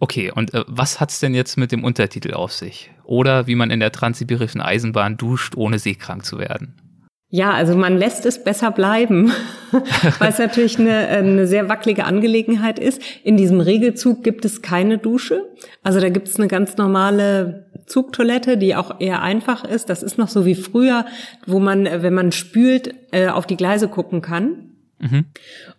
Okay, und äh, was hat's denn jetzt mit dem Untertitel auf sich? Oder wie man in der transsibirischen Eisenbahn duscht, ohne seekrank zu werden? Ja, also man lässt es besser bleiben, weil es natürlich eine, eine sehr wackelige Angelegenheit ist. In diesem Regelzug gibt es keine Dusche. Also da gibt es eine ganz normale Zugtoilette, die auch eher einfach ist. Das ist noch so wie früher, wo man, wenn man spült, äh, auf die Gleise gucken kann. Mhm.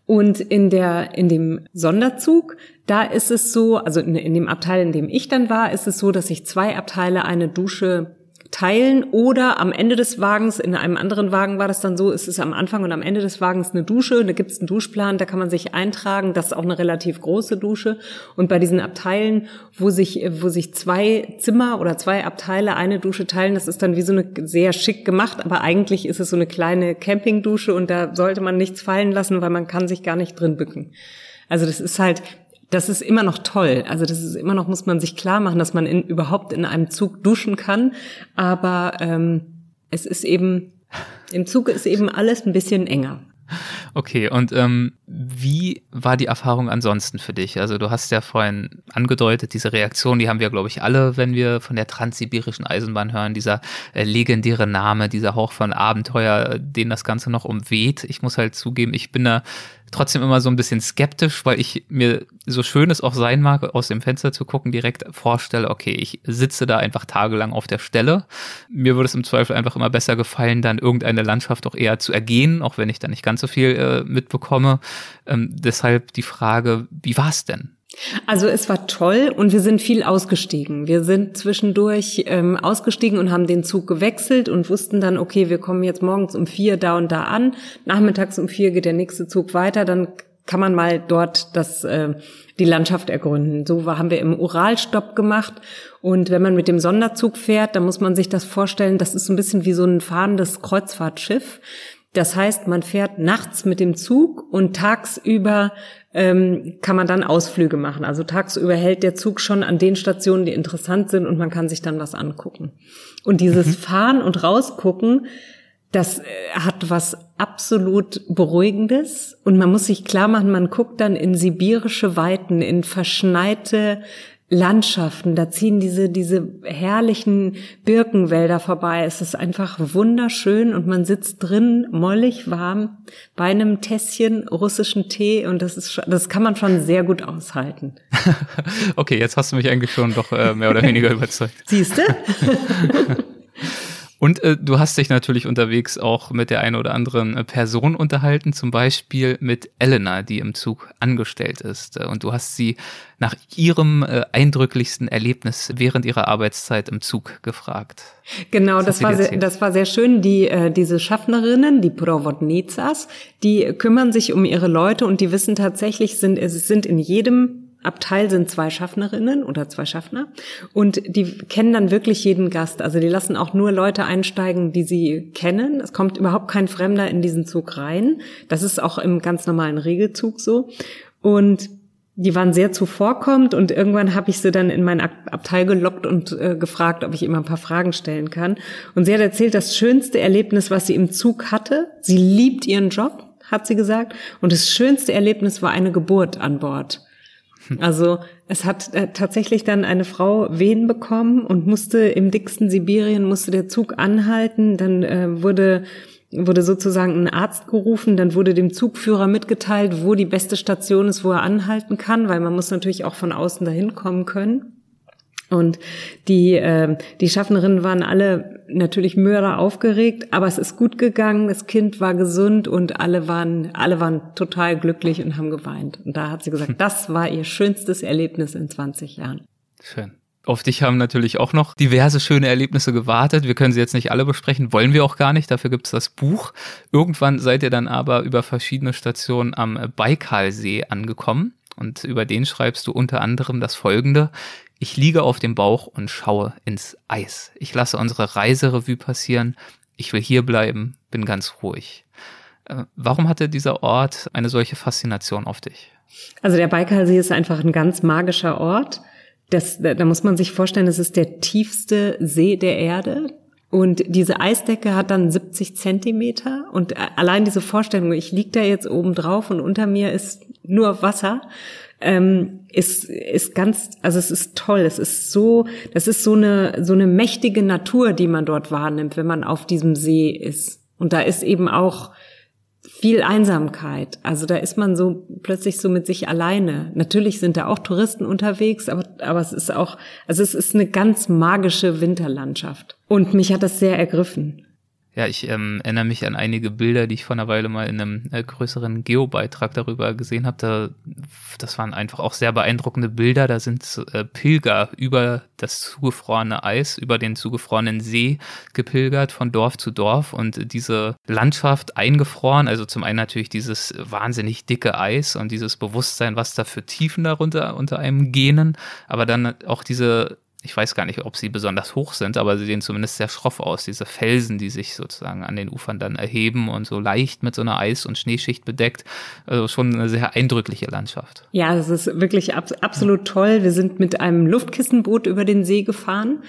Und in der, in dem Sonderzug, da ist es so, also in, in dem Abteil, in dem ich dann war, ist es so, dass sich zwei Abteile eine Dusche teilen oder am Ende des Wagens, in einem anderen Wagen war das dann so, ist es am Anfang und am Ende des Wagens eine Dusche, da gibt es einen Duschplan, da kann man sich eintragen, das ist auch eine relativ große Dusche und bei diesen Abteilen, wo sich, wo sich zwei Zimmer oder zwei Abteile eine Dusche teilen, das ist dann wie so eine sehr schick gemacht, aber eigentlich ist es so eine kleine Campingdusche und da sollte man nichts fallen lassen, weil man kann sich gar nicht drin bücken. Also das ist halt, das ist immer noch toll. Also das ist immer noch, muss man sich klar machen, dass man in, überhaupt in einem Zug duschen kann. Aber ähm, es ist eben, im Zug ist eben alles ein bisschen enger. Okay, und ähm, wie war die Erfahrung ansonsten für dich? Also du hast ja vorhin angedeutet, diese Reaktion, die haben wir, glaube ich, alle, wenn wir von der transsibirischen Eisenbahn hören, dieser äh, legendäre Name, dieser Hauch von Abenteuer, den das Ganze noch umweht. Ich muss halt zugeben, ich bin da trotzdem immer so ein bisschen skeptisch, weil ich mir, so schön es auch sein mag, aus dem Fenster zu gucken, direkt vorstelle, okay, ich sitze da einfach tagelang auf der Stelle. Mir würde es im Zweifel einfach immer besser gefallen, dann irgendeine Landschaft auch eher zu ergehen, auch wenn ich da nicht ganz so viel äh, mitbekomme. Ähm, deshalb die Frage, wie war es denn? Also es war toll und wir sind viel ausgestiegen. Wir sind zwischendurch ähm, ausgestiegen und haben den Zug gewechselt und wussten dann, okay, wir kommen jetzt morgens um vier da und da an, nachmittags um vier geht der nächste Zug weiter, dann kann man mal dort das, äh, die Landschaft ergründen. So haben wir im Uralstopp gemacht. Und wenn man mit dem Sonderzug fährt, dann muss man sich das vorstellen, das ist ein bisschen wie so ein fahrendes Kreuzfahrtschiff. Das heißt, man fährt nachts mit dem Zug und tagsüber ähm, kann man dann Ausflüge machen. Also tagsüber hält der Zug schon an den Stationen, die interessant sind und man kann sich dann was angucken. Und dieses mhm. Fahren und Rausgucken, das äh, hat was absolut Beruhigendes und man muss sich klar machen, man guckt dann in sibirische Weiten, in verschneite Landschaften, da ziehen diese, diese herrlichen Birkenwälder vorbei. Es ist einfach wunderschön und man sitzt drin, mollig warm, bei einem Tässchen russischen Tee und das ist, das kann man schon sehr gut aushalten. okay, jetzt hast du mich eigentlich schon doch äh, mehr oder weniger überzeugt. Siehst du? Und äh, du hast dich natürlich unterwegs auch mit der einen oder anderen äh, Person unterhalten, zum Beispiel mit Elena, die im Zug angestellt ist. Äh, und du hast sie nach ihrem äh, eindrücklichsten Erlebnis während ihrer Arbeitszeit im Zug gefragt. Genau, das, das war sehr, das war sehr schön. Die äh, diese Schaffnerinnen, die Provodnicas, die kümmern sich um ihre Leute und die wissen tatsächlich, sind es sind in jedem Abteil sind zwei Schaffnerinnen oder zwei Schaffner und die kennen dann wirklich jeden Gast. Also die lassen auch nur Leute einsteigen, die sie kennen. Es kommt überhaupt kein Fremder in diesen Zug rein. Das ist auch im ganz normalen Regelzug so. Und die waren sehr zuvorkommend und irgendwann habe ich sie dann in mein Abteil gelockt und äh, gefragt, ob ich immer ein paar Fragen stellen kann. Und sie hat erzählt, das schönste Erlebnis, was sie im Zug hatte. Sie liebt ihren Job, hat sie gesagt. Und das schönste Erlebnis war eine Geburt an Bord. Also es hat äh, tatsächlich dann eine Frau Wehen bekommen und musste im dicksten Sibirien, musste der Zug anhalten, dann äh, wurde wurde sozusagen ein Arzt gerufen, dann wurde dem Zugführer mitgeteilt, wo die beste Station ist, wo er anhalten kann, weil man muss natürlich auch von außen dahin kommen können. Und die, äh, die Schaffnerinnen waren alle natürlich mörder aufgeregt, aber es ist gut gegangen, das Kind war gesund und alle waren, alle waren total glücklich und haben geweint. Und da hat sie gesagt, hm. das war ihr schönstes Erlebnis in 20 Jahren. Schön. Auf dich haben natürlich auch noch diverse schöne Erlebnisse gewartet. Wir können sie jetzt nicht alle besprechen, wollen wir auch gar nicht. Dafür gibt es das Buch. Irgendwann seid ihr dann aber über verschiedene Stationen am Baikalsee angekommen. Und über den schreibst du unter anderem das folgende. Ich liege auf dem Bauch und schaue ins Eis. Ich lasse unsere Reiserevue passieren. Ich will hier bleiben, bin ganz ruhig. Äh, warum hatte dieser Ort eine solche Faszination auf dich? Also der Baikalsee ist einfach ein ganz magischer Ort. Das, da muss man sich vorstellen, das ist der tiefste See der Erde. Und diese Eisdecke hat dann 70 Zentimeter. Und allein diese Vorstellung, ich liege da jetzt oben drauf und unter mir ist nur Wasser ähm, ist, ist ganz, also es ist toll. Es ist so, das ist so eine, so eine mächtige Natur, die man dort wahrnimmt, wenn man auf diesem See ist. Und da ist eben auch viel Einsamkeit. Also da ist man so plötzlich so mit sich alleine. Natürlich sind da auch Touristen unterwegs, aber, aber es ist auch, also es ist eine ganz magische Winterlandschaft. Und mich hat das sehr ergriffen. Ja, ich ähm, erinnere mich an einige Bilder, die ich vor einer Weile mal in einem äh, größeren Geo-Beitrag darüber gesehen habe. Da, das waren einfach auch sehr beeindruckende Bilder. Da sind äh, Pilger über das zugefrorene Eis, über den zugefrorenen See gepilgert von Dorf zu Dorf und diese Landschaft eingefroren. Also zum einen natürlich dieses wahnsinnig dicke Eis und dieses Bewusstsein, was da für Tiefen darunter unter einem gähnen, aber dann auch diese ich weiß gar nicht, ob sie besonders hoch sind, aber sie sehen zumindest sehr schroff aus. Diese Felsen, die sich sozusagen an den Ufern dann erheben und so leicht mit so einer Eis- und Schneeschicht bedeckt. Also schon eine sehr eindrückliche Landschaft. Ja, es ist wirklich ab absolut toll. Wir sind mit einem Luftkissenboot über den See gefahren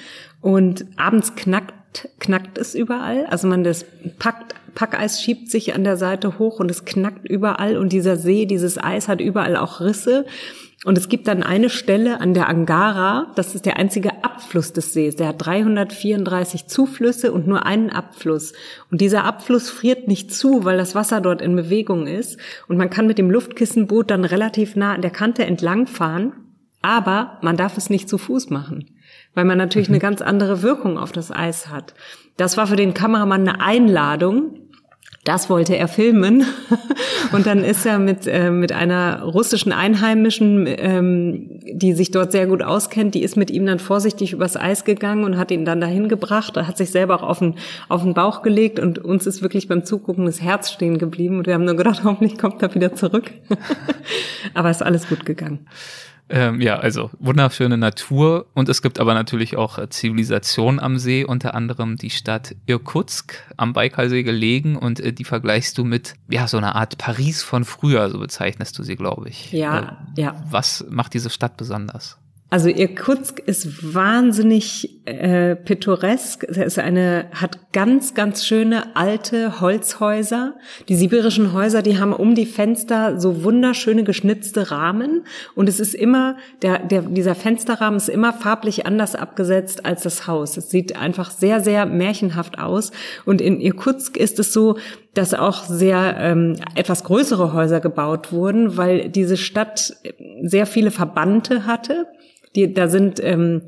und abends knackt, knackt es überall. Also man das packt, Packeis schiebt sich an der Seite hoch und es knackt überall und dieser See, dieses Eis hat überall auch Risse. Und es gibt dann eine Stelle an der Angara, das ist der einzige Abfluss des Sees. Der hat 334 Zuflüsse und nur einen Abfluss. Und dieser Abfluss friert nicht zu, weil das Wasser dort in Bewegung ist. Und man kann mit dem Luftkissenboot dann relativ nah an der Kante entlangfahren. Aber man darf es nicht zu Fuß machen, weil man natürlich eine ganz andere Wirkung auf das Eis hat. Das war für den Kameramann eine Einladung, das wollte er filmen. Und dann ist er mit, äh, mit einer russischen Einheimischen, ähm, die sich dort sehr gut auskennt, die ist mit ihm dann vorsichtig übers Eis gegangen und hat ihn dann dahin gebracht. Er hat sich selber auch auf den, auf den Bauch gelegt und uns ist wirklich beim Zugucken das Herz stehen geblieben. Und wir haben nur gedacht, hoffentlich kommt er wieder zurück. Aber ist alles gut gegangen. Ähm, ja, also wunderschöne Natur und es gibt aber natürlich auch äh, Zivilisation am See, unter anderem die Stadt Irkutsk am Baikalsee gelegen und äh, die vergleichst du mit, ja, so einer Art Paris von früher, so bezeichnest du sie, glaube ich. Ja, äh, ja. Was macht diese Stadt besonders? Also Irkutsk ist wahnsinnig äh, pittoresk. Es ist eine, hat ganz, ganz schöne alte Holzhäuser. Die sibirischen Häuser, die haben um die Fenster so wunderschöne geschnitzte Rahmen. Und es ist immer, der, der, dieser Fensterrahmen ist immer farblich anders abgesetzt als das Haus. Es sieht einfach sehr, sehr märchenhaft aus. Und in Irkutsk ist es so, dass auch sehr ähm, etwas größere Häuser gebaut wurden, weil diese Stadt sehr viele Verbannte hatte die, da sind ähm,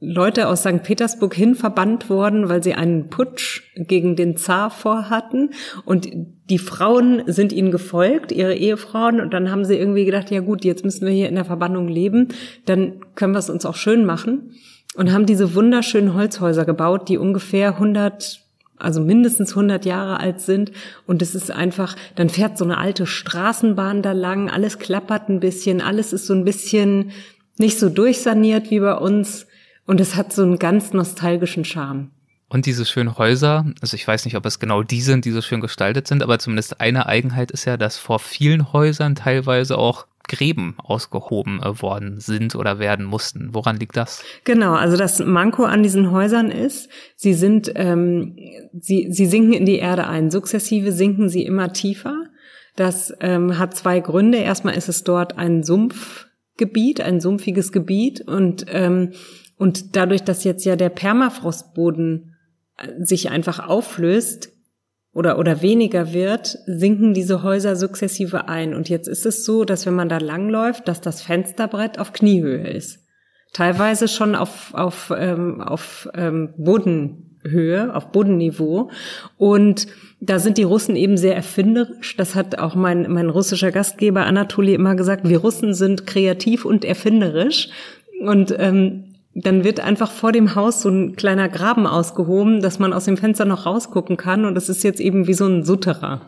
Leute aus St. Petersburg hinverbannt worden, weil sie einen Putsch gegen den Zar vorhatten. Und die Frauen sind ihnen gefolgt, ihre Ehefrauen. Und dann haben sie irgendwie gedacht, ja gut, jetzt müssen wir hier in der Verbannung leben. Dann können wir es uns auch schön machen. Und haben diese wunderschönen Holzhäuser gebaut, die ungefähr 100 also mindestens 100 Jahre alt sind und es ist einfach, dann fährt so eine alte Straßenbahn da lang, alles klappert ein bisschen, alles ist so ein bisschen nicht so durchsaniert wie bei uns und es hat so einen ganz nostalgischen Charme. Und diese schönen Häuser, also ich weiß nicht, ob es genau die sind, die so schön gestaltet sind, aber zumindest eine Eigenheit ist ja, dass vor vielen Häusern teilweise auch Gräben ausgehoben äh, worden sind oder werden mussten. Woran liegt das? Genau, also das Manko an diesen Häusern ist, sie sind, ähm, sie, sie sinken in die Erde ein. Sukzessive sinken sie immer tiefer. Das ähm, hat zwei Gründe. Erstmal ist es dort ein Sumpf Gebiet, ein sumpfiges Gebiet und ähm, und dadurch, dass jetzt ja der Permafrostboden äh, sich einfach auflöst oder oder weniger wird, sinken diese Häuser sukzessive ein. Und jetzt ist es so, dass wenn man da langläuft, dass das Fensterbrett auf Kniehöhe ist, teilweise schon auf auf ähm, auf ähm, Bodenhöhe, auf Bodenniveau und da sind die Russen eben sehr erfinderisch. Das hat auch mein, mein russischer Gastgeber Anatoly immer gesagt. Wir Russen sind kreativ und erfinderisch. Und ähm, dann wird einfach vor dem Haus so ein kleiner Graben ausgehoben, dass man aus dem Fenster noch rausgucken kann. Und das ist jetzt eben wie so ein Sutterer.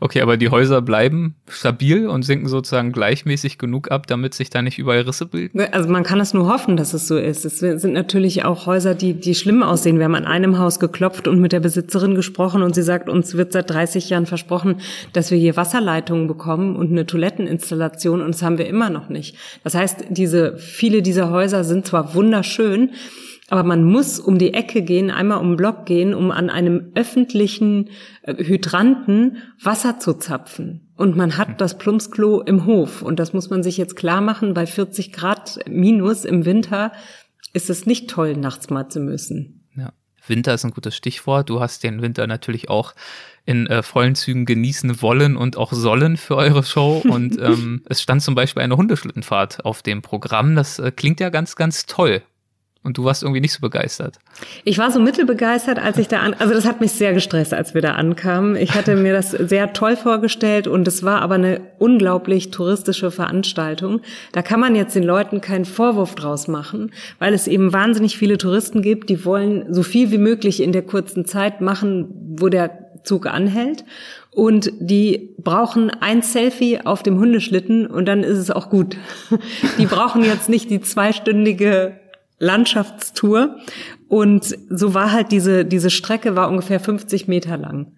Okay, aber die Häuser bleiben stabil und sinken sozusagen gleichmäßig genug ab, damit sich da nicht überall Risse bilden? Also man kann es nur hoffen, dass es so ist. Es sind natürlich auch Häuser, die, die schlimm aussehen. Wir haben an einem Haus geklopft und mit der Besitzerin gesprochen und sie sagt, uns wird seit 30 Jahren versprochen, dass wir hier Wasserleitungen bekommen und eine Toiletteninstallation und das haben wir immer noch nicht. Das heißt, diese, viele dieser Häuser sind zwar wunderschön, aber man muss um die Ecke gehen, einmal um den Block gehen, um an einem öffentlichen äh, Hydranten Wasser zu zapfen. Und man hat das Plumpsklo im Hof. Und das muss man sich jetzt klar machen. Bei 40 Grad minus im Winter ist es nicht toll, nachts mal zu müssen. Ja. Winter ist ein gutes Stichwort. Du hast den Winter natürlich auch in äh, vollen Zügen genießen wollen und auch sollen für eure Show. Und ähm, es stand zum Beispiel eine Hundeschlittenfahrt auf dem Programm. Das äh, klingt ja ganz, ganz toll. Und du warst irgendwie nicht so begeistert. Ich war so mittelbegeistert, als ich da an, also das hat mich sehr gestresst, als wir da ankamen. Ich hatte mir das sehr toll vorgestellt und es war aber eine unglaublich touristische Veranstaltung. Da kann man jetzt den Leuten keinen Vorwurf draus machen, weil es eben wahnsinnig viele Touristen gibt, die wollen so viel wie möglich in der kurzen Zeit machen, wo der Zug anhält. Und die brauchen ein Selfie auf dem Hundeschlitten und dann ist es auch gut. Die brauchen jetzt nicht die zweistündige Landschaftstour. Und so war halt diese, diese Strecke war ungefähr 50 Meter lang.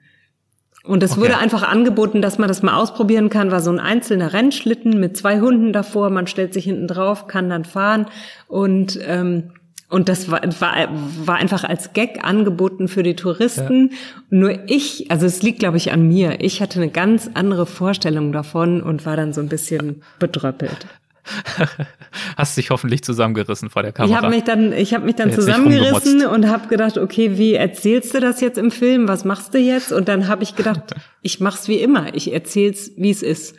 Und es okay. wurde einfach angeboten, dass man das mal ausprobieren kann. War so ein einzelner Rennschlitten mit zwei Hunden davor. Man stellt sich hinten drauf, kann dann fahren. Und, ähm, und das war, war, war einfach als Gag angeboten für die Touristen. Ja. Nur ich, also es liegt, glaube ich, an mir. Ich hatte eine ganz andere Vorstellung davon und war dann so ein bisschen bedröppelt. Hast dich hoffentlich zusammengerissen vor der Kamera. Ich habe mich dann, ich habe mich dann zusammengerissen und habe gedacht, okay, wie erzählst du das jetzt im Film? Was machst du jetzt? Und dann habe ich gedacht, ich mach's wie immer. Ich erzähl's, wie es ist.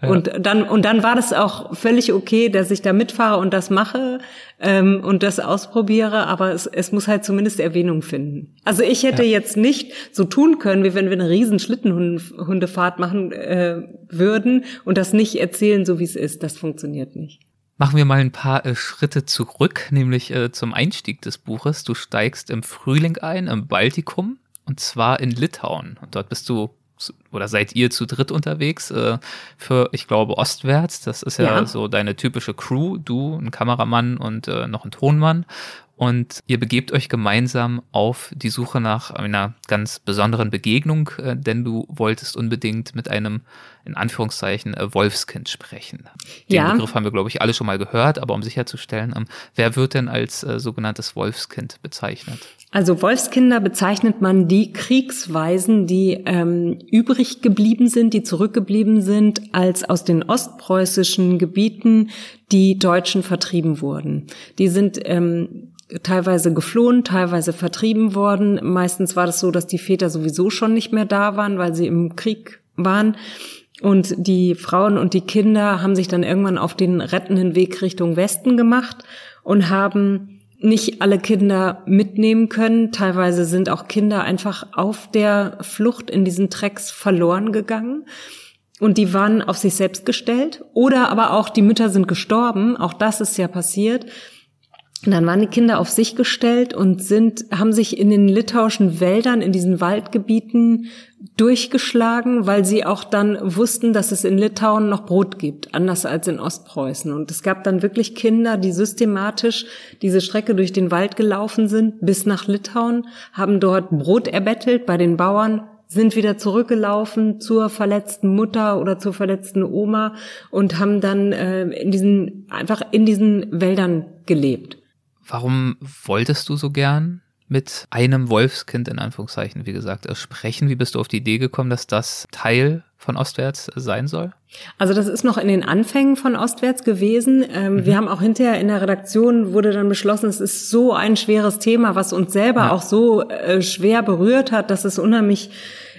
Ja. Und dann und dann war das auch völlig okay, dass ich da mitfahre und das mache ähm, und das ausprobiere, aber es, es muss halt zumindest Erwähnung finden. Also ich hätte ja. jetzt nicht so tun können, wie wenn wir eine riesen Schlittenhundefahrt machen äh, würden und das nicht erzählen, so wie es ist. Das funktioniert nicht. Machen wir mal ein paar äh, Schritte zurück, nämlich äh, zum Einstieg des Buches. Du steigst im Frühling ein, im Baltikum, und zwar in Litauen. Und dort bist du oder seid ihr zu dritt unterwegs äh, für, ich glaube, Ostwärts. Das ist ja, ja, so deine typische Crew, du, ein Kameramann und äh, noch ein Tonmann. Und ihr begebt euch gemeinsam auf die Suche nach einer ganz besonderen Begegnung, äh, denn du wolltest unbedingt mit einem, in Anführungszeichen, äh, Wolfskind sprechen. Den ja. Begriff haben wir, glaube ich, alle schon mal gehört, aber um sicherzustellen, ähm, wer wird denn als äh, sogenanntes Wolfskind bezeichnet? Also Wolfskinder bezeichnet man die Kriegsweisen, die ähm, übrig geblieben sind, die zurückgeblieben sind, als aus den ostpreußischen Gebieten die Deutschen vertrieben wurden. Die sind ähm, teilweise geflohen, teilweise vertrieben worden. Meistens war das so, dass die Väter sowieso schon nicht mehr da waren, weil sie im Krieg waren. Und die Frauen und die Kinder haben sich dann irgendwann auf den rettenden Weg Richtung Westen gemacht und haben nicht alle Kinder mitnehmen können. Teilweise sind auch Kinder einfach auf der Flucht in diesen Tracks verloren gegangen. Und die waren auf sich selbst gestellt. Oder aber auch die Mütter sind gestorben. Auch das ist ja passiert. Und dann waren die Kinder auf sich gestellt und sind, haben sich in den litauischen Wäldern, in diesen Waldgebieten durchgeschlagen, weil sie auch dann wussten, dass es in Litauen noch Brot gibt, anders als in Ostpreußen. Und es gab dann wirklich Kinder, die systematisch diese Strecke durch den Wald gelaufen sind, bis nach Litauen, haben dort Brot erbettelt bei den Bauern, sind wieder zurückgelaufen zur verletzten Mutter oder zur verletzten Oma und haben dann äh, in diesen einfach in diesen Wäldern gelebt. Warum wolltest du so gern mit einem Wolfskind in Anführungszeichen, wie gesagt, sprechen? Wie bist du auf die Idee gekommen, dass das Teil von Ostwärts sein soll? Also das ist noch in den Anfängen von Ostwärts gewesen. Ähm, mhm. Wir haben auch hinterher in der Redaktion wurde dann beschlossen, es ist so ein schweres Thema, was uns selber ja. auch so äh, schwer berührt hat, dass es unheimlich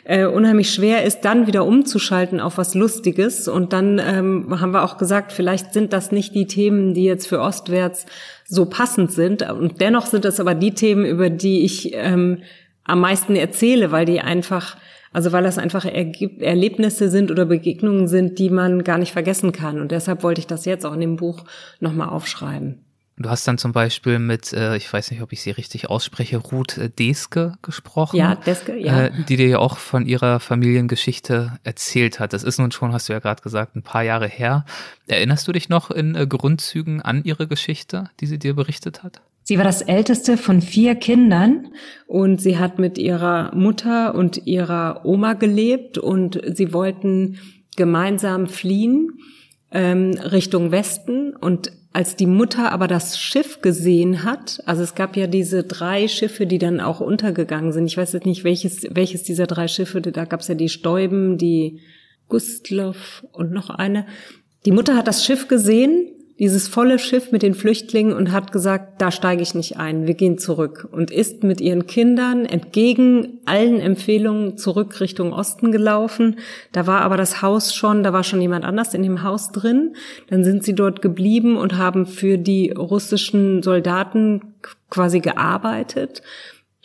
äh, unheimlich schwer ist, dann wieder umzuschalten auf was Lustiges. Und dann ähm, haben wir auch gesagt, vielleicht sind das nicht die Themen, die jetzt für Ostwärts so passend sind. Und dennoch sind das aber die Themen, über die ich ähm, am meisten erzähle, weil die einfach, also weil das einfach Erlebnisse sind oder Begegnungen sind, die man gar nicht vergessen kann. Und deshalb wollte ich das jetzt auch in dem Buch nochmal aufschreiben. Du hast dann zum Beispiel mit, äh, ich weiß nicht, ob ich sie richtig ausspreche, Ruth Deske gesprochen. Ja, Deske, ja. Äh, die dir ja auch von ihrer Familiengeschichte erzählt hat. Das ist nun schon, hast du ja gerade gesagt, ein paar Jahre her. Erinnerst du dich noch in äh, Grundzügen an ihre Geschichte, die sie dir berichtet hat? Sie war das älteste von vier Kindern und sie hat mit ihrer Mutter und ihrer Oma gelebt und sie wollten gemeinsam fliehen ähm, Richtung Westen und als die Mutter aber das Schiff gesehen hat, also es gab ja diese drei Schiffe, die dann auch untergegangen sind. Ich weiß jetzt nicht, welches, welches dieser drei Schiffe, da gab es ja die Stäuben, die Gustloff und noch eine. Die Mutter hat das Schiff gesehen dieses volle Schiff mit den Flüchtlingen und hat gesagt, da steige ich nicht ein, wir gehen zurück und ist mit ihren Kindern entgegen allen Empfehlungen zurück Richtung Osten gelaufen. Da war aber das Haus schon, da war schon jemand anders in dem Haus drin. Dann sind sie dort geblieben und haben für die russischen Soldaten quasi gearbeitet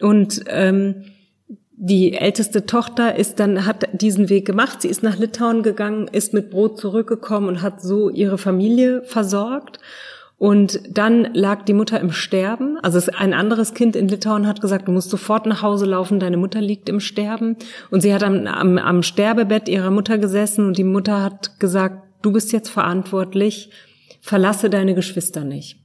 und ähm, die älteste Tochter ist dann, hat diesen Weg gemacht. Sie ist nach Litauen gegangen, ist mit Brot zurückgekommen und hat so ihre Familie versorgt. Und dann lag die Mutter im Sterben. Also ein anderes Kind in Litauen hat gesagt, du musst sofort nach Hause laufen, deine Mutter liegt im Sterben. Und sie hat am, am, am Sterbebett ihrer Mutter gesessen und die Mutter hat gesagt, du bist jetzt verantwortlich, verlasse deine Geschwister nicht.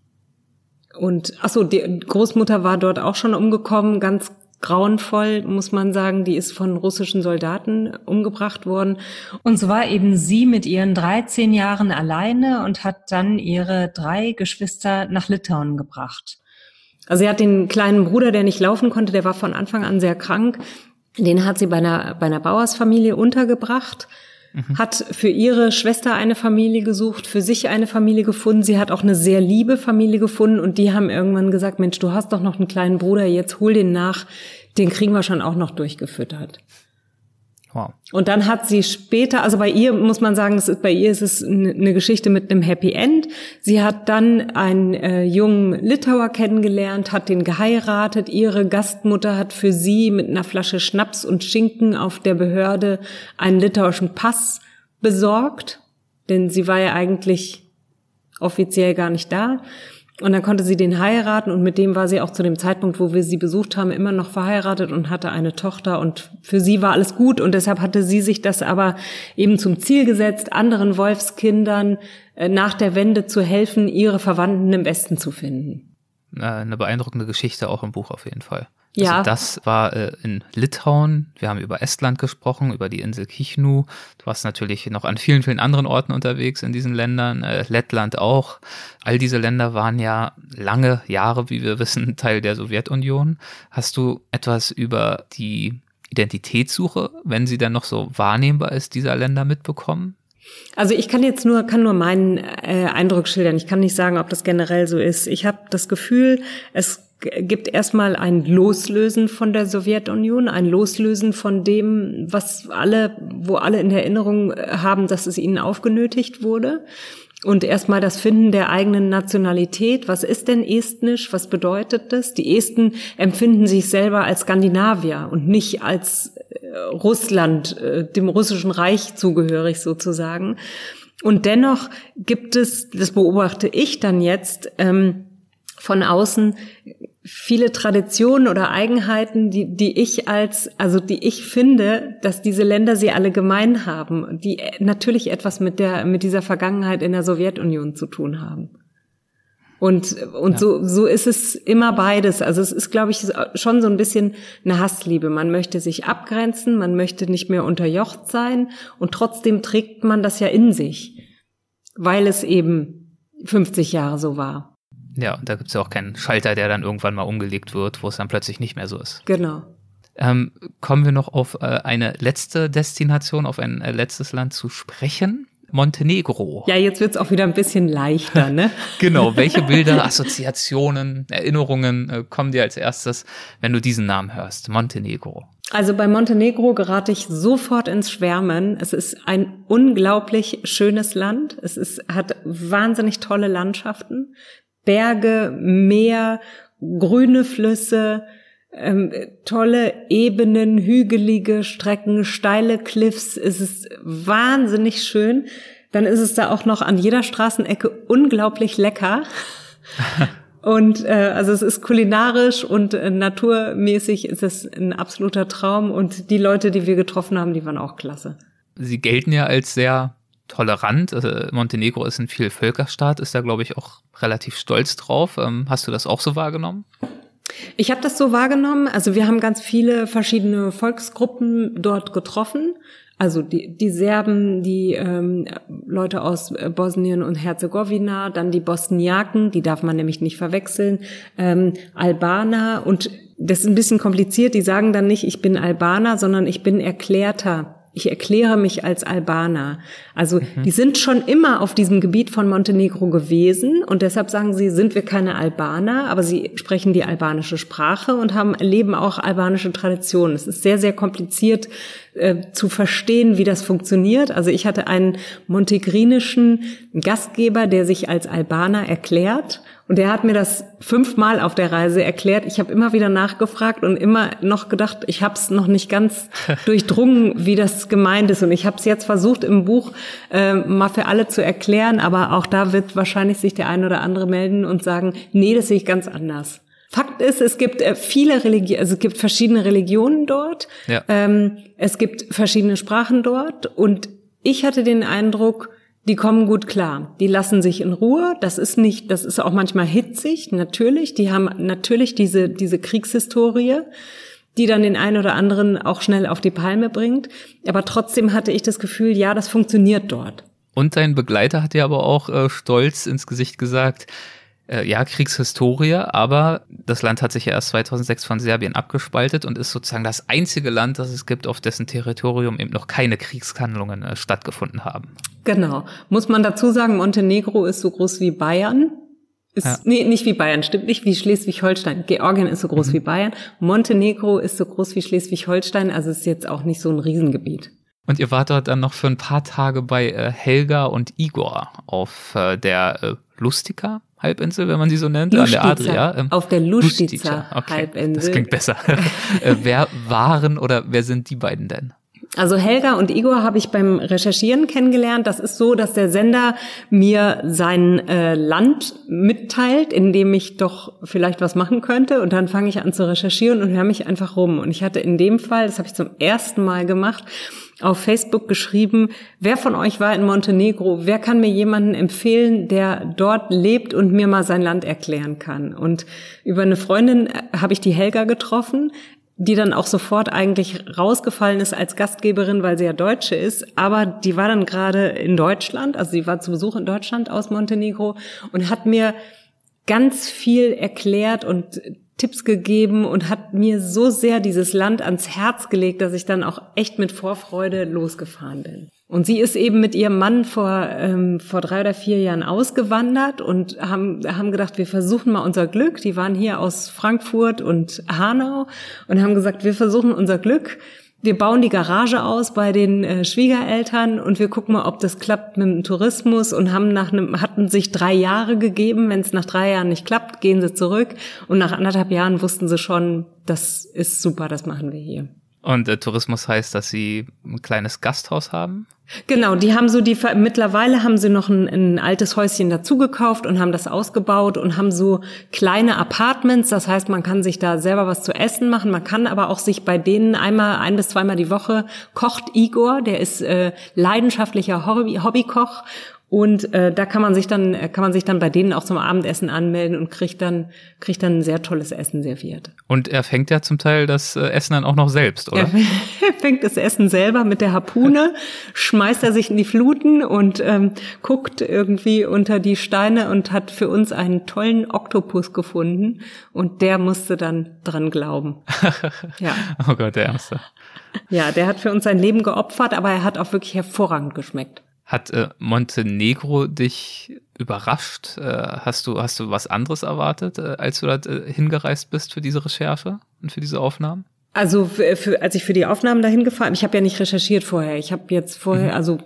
Und ach so, die Großmutter war dort auch schon umgekommen, ganz grauenvoll, muss man sagen. Die ist von russischen Soldaten umgebracht worden. Und so war eben sie mit ihren 13 Jahren alleine und hat dann ihre drei Geschwister nach Litauen gebracht. Also sie hat den kleinen Bruder, der nicht laufen konnte, der war von Anfang an sehr krank. Den hat sie bei einer, bei einer Bauersfamilie untergebracht. Mhm. Hat für ihre Schwester eine Familie gesucht, für sich eine Familie gefunden. Sie hat auch eine sehr liebe Familie gefunden und die haben irgendwann gesagt, Mensch, du hast doch noch einen kleinen Bruder, jetzt hol den nach, den kriegen wir schon auch noch durchgefüttert. Wow. Und dann hat sie später, also bei ihr muss man sagen, ist, bei ihr ist es eine Geschichte mit einem Happy End. Sie hat dann einen äh, jungen Litauer kennengelernt, hat den geheiratet. Ihre Gastmutter hat für sie mit einer Flasche Schnaps und Schinken auf der Behörde einen litauischen Pass besorgt, denn sie war ja eigentlich offiziell gar nicht da. Und dann konnte sie den heiraten und mit dem war sie auch zu dem Zeitpunkt, wo wir sie besucht haben, immer noch verheiratet und hatte eine Tochter und für sie war alles gut und deshalb hatte sie sich das aber eben zum Ziel gesetzt, anderen Wolfskindern äh, nach der Wende zu helfen, ihre Verwandten im Westen zu finden. Eine beeindruckende Geschichte auch im Buch auf jeden Fall. Also ja. das war äh, in Litauen. Wir haben über Estland gesprochen, über die Insel Kichnu. Du warst natürlich noch an vielen, vielen anderen Orten unterwegs in diesen Ländern. Äh, Lettland auch. All diese Länder waren ja lange Jahre, wie wir wissen, Teil der Sowjetunion. Hast du etwas über die Identitätssuche, wenn sie dann noch so wahrnehmbar ist, dieser Länder mitbekommen? Also ich kann jetzt nur kann nur meinen äh, Eindruck schildern. Ich kann nicht sagen, ob das generell so ist. Ich habe das Gefühl, es gibt erstmal ein Loslösen von der Sowjetunion, ein Loslösen von dem, was alle, wo alle in Erinnerung haben, dass es ihnen aufgenötigt wurde. Und erstmal das Finden der eigenen Nationalität. Was ist denn Estnisch? Was bedeutet das? Die Esten empfinden sich selber als Skandinavier und nicht als äh, Russland, äh, dem russischen Reich zugehörig sozusagen. Und dennoch gibt es, das beobachte ich dann jetzt, ähm, von außen viele Traditionen oder Eigenheiten, die, die ich als, also die ich finde, dass diese Länder sie alle gemein haben, die natürlich etwas mit der, mit dieser Vergangenheit in der Sowjetunion zu tun haben. Und, und ja. so, so ist es immer beides. Also es ist, glaube ich, schon so ein bisschen eine Hassliebe. Man möchte sich abgrenzen, man möchte nicht mehr unterjocht sein und trotzdem trägt man das ja in sich, weil es eben 50 Jahre so war. Ja, und da gibt es ja auch keinen Schalter, der dann irgendwann mal umgelegt wird, wo es dann plötzlich nicht mehr so ist. Genau. Ähm, kommen wir noch auf äh, eine letzte Destination, auf ein äh, letztes Land zu sprechen. Montenegro. Ja, jetzt wird's auch wieder ein bisschen leichter, ne? genau. Welche Bilder, Assoziationen, Erinnerungen äh, kommen dir als erstes, wenn du diesen Namen hörst? Montenegro. Also bei Montenegro gerate ich sofort ins Schwärmen. Es ist ein unglaublich schönes Land. Es ist, hat wahnsinnig tolle Landschaften. Berge, Meer, grüne Flüsse, ähm, tolle Ebenen, hügelige Strecken, steile Cliffs. Es ist wahnsinnig schön. Dann ist es da auch noch an jeder Straßenecke unglaublich lecker. Und äh, also es ist kulinarisch und äh, naturmäßig ist es ein absoluter Traum. Und die Leute, die wir getroffen haben, die waren auch klasse. Sie gelten ja als sehr tolerant. Also Montenegro ist ein Vielvölkerstaat, ist da, glaube ich, auch relativ stolz drauf. Ähm, hast du das auch so wahrgenommen? Ich habe das so wahrgenommen. Also wir haben ganz viele verschiedene Volksgruppen dort getroffen. Also die, die Serben, die ähm, Leute aus äh, Bosnien und Herzegowina, dann die Bosniaken, die darf man nämlich nicht verwechseln, ähm, Albaner und das ist ein bisschen kompliziert, die sagen dann nicht, ich bin Albaner, sondern ich bin erklärter ich erkläre mich als Albaner. Also mhm. die sind schon immer auf diesem Gebiet von Montenegro gewesen und deshalb sagen sie, sind wir keine Albaner, aber sie sprechen die albanische Sprache und haben erleben auch albanische Traditionen. Es ist sehr, sehr kompliziert äh, zu verstehen, wie das funktioniert. Also ich hatte einen montegrinischen Gastgeber, der sich als Albaner erklärt und der hat mir das fünfmal auf der Reise erklärt. Ich habe immer wieder nachgefragt und immer noch gedacht, ich habe es noch nicht ganz durchdrungen, wie das gemeint ist. Und ich habe es jetzt versucht im Buch äh, mal für alle zu erklären, aber auch da wird wahrscheinlich sich der eine oder andere melden und sagen, nee, das sehe ich ganz anders. Fakt ist, es gibt äh, viele Religionen, also es gibt verschiedene Religionen dort. Ja. Ähm, es gibt verschiedene Sprachen dort und ich hatte den Eindruck, die kommen gut klar. Die lassen sich in Ruhe. Das ist nicht, das ist auch manchmal hitzig, natürlich. Die haben natürlich diese, diese Kriegshistorie, die dann den einen oder anderen auch schnell auf die Palme bringt. Aber trotzdem hatte ich das Gefühl, ja, das funktioniert dort. Und dein Begleiter hat ja aber auch äh, stolz ins Gesicht gesagt, äh, ja, Kriegshistorie, aber das Land hat sich ja erst 2006 von Serbien abgespaltet und ist sozusagen das einzige Land, das es gibt, auf dessen Territorium eben noch keine Kriegshandlungen äh, stattgefunden haben. Genau. Muss man dazu sagen, Montenegro ist so groß wie Bayern. Ist, ja. Nee, nicht wie Bayern, stimmt nicht wie Schleswig-Holstein. Georgien ist so groß mhm. wie Bayern. Montenegro ist so groß wie Schleswig-Holstein, also ist jetzt auch nicht so ein Riesengebiet. Und ihr wart dort dann noch für ein paar Tage bei äh, Helga und Igor auf äh, der äh, Lustica Halbinsel, wenn man sie so nennt, Lustica, an der Adria. Ähm, auf der Lustica, okay, Halbinsel. Das klingt besser. Äh, wer waren oder wer sind die beiden denn? Also Helga und Igor habe ich beim Recherchieren kennengelernt. Das ist so, dass der Sender mir sein äh, Land mitteilt, in dem ich doch vielleicht was machen könnte. Und dann fange ich an zu recherchieren und höre mich einfach rum. Und ich hatte in dem Fall, das habe ich zum ersten Mal gemacht, auf Facebook geschrieben, wer von euch war in Montenegro? Wer kann mir jemanden empfehlen, der dort lebt und mir mal sein Land erklären kann? Und über eine Freundin äh, habe ich die Helga getroffen die dann auch sofort eigentlich rausgefallen ist als Gastgeberin, weil sie ja Deutsche ist. Aber die war dann gerade in Deutschland, also sie war zu Besuch in Deutschland aus Montenegro und hat mir ganz viel erklärt und Tipps gegeben und hat mir so sehr dieses Land ans Herz gelegt, dass ich dann auch echt mit Vorfreude losgefahren bin. Und sie ist eben mit ihrem Mann vor, ähm, vor drei oder vier Jahren ausgewandert und haben, haben gedacht, wir versuchen mal unser Glück. Die waren hier aus Frankfurt und Hanau und haben gesagt, wir versuchen unser Glück. Wir bauen die Garage aus bei den äh, Schwiegereltern und wir gucken mal, ob das klappt mit dem Tourismus und haben nach einem, hatten sich drei Jahre gegeben. Wenn es nach drei Jahren nicht klappt, gehen sie zurück. Und nach anderthalb Jahren wussten sie schon, das ist super, das machen wir hier. Und äh, Tourismus heißt, dass sie ein kleines Gasthaus haben? Genau, die haben so die mittlerweile haben sie noch ein, ein altes Häuschen dazugekauft und haben das ausgebaut und haben so kleine Apartments. Das heißt, man kann sich da selber was zu essen machen. Man kann aber auch sich bei denen einmal ein bis zweimal die Woche kocht Igor, der ist äh, leidenschaftlicher Hobby, Hobbykoch und äh, da kann man sich dann äh, kann man sich dann bei denen auch zum Abendessen anmelden und kriegt dann kriegt dann ein sehr tolles Essen serviert. Und er fängt ja zum Teil das äh, Essen dann auch noch selbst, oder? Er fängt das Essen selber mit der Harpune, schmeißt er sich in die Fluten und ähm, guckt irgendwie unter die Steine und hat für uns einen tollen Oktopus gefunden und der musste dann dran glauben. ja. Oh Gott, der Ärmste. Ja, der hat für uns sein Leben geopfert, aber er hat auch wirklich hervorragend geschmeckt. Hat äh, Montenegro dich überrascht? Äh, hast du hast du was anderes erwartet, äh, als du da äh, hingereist bist für diese Recherche und für diese Aufnahmen? Also für, für, als ich für die Aufnahmen dahin gefahren, ich habe ja nicht recherchiert vorher. Ich habe jetzt vorher mhm. also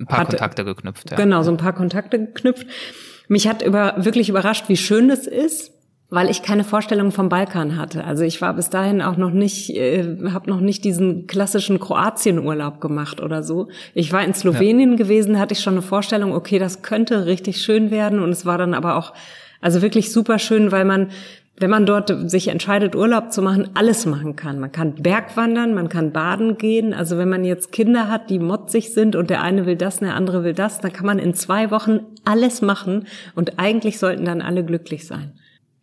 ein paar hatte, Kontakte geknüpft. Ja. Genau, so ein paar Kontakte geknüpft. Mich hat über, wirklich überrascht, wie schön es ist weil ich keine Vorstellung vom Balkan hatte. Also ich war bis dahin auch noch nicht, äh, habe noch nicht diesen klassischen Kroatienurlaub gemacht oder so. Ich war in Slowenien ja. gewesen, hatte ich schon eine Vorstellung, okay, das könnte richtig schön werden und es war dann aber auch also wirklich super schön, weil man wenn man dort sich entscheidet, Urlaub zu machen, alles machen kann. Man kann Bergwandern, man kann baden gehen. Also wenn man jetzt Kinder hat, die motzig sind und der eine will das, der andere will das, dann kann man in zwei Wochen alles machen und eigentlich sollten dann alle glücklich sein.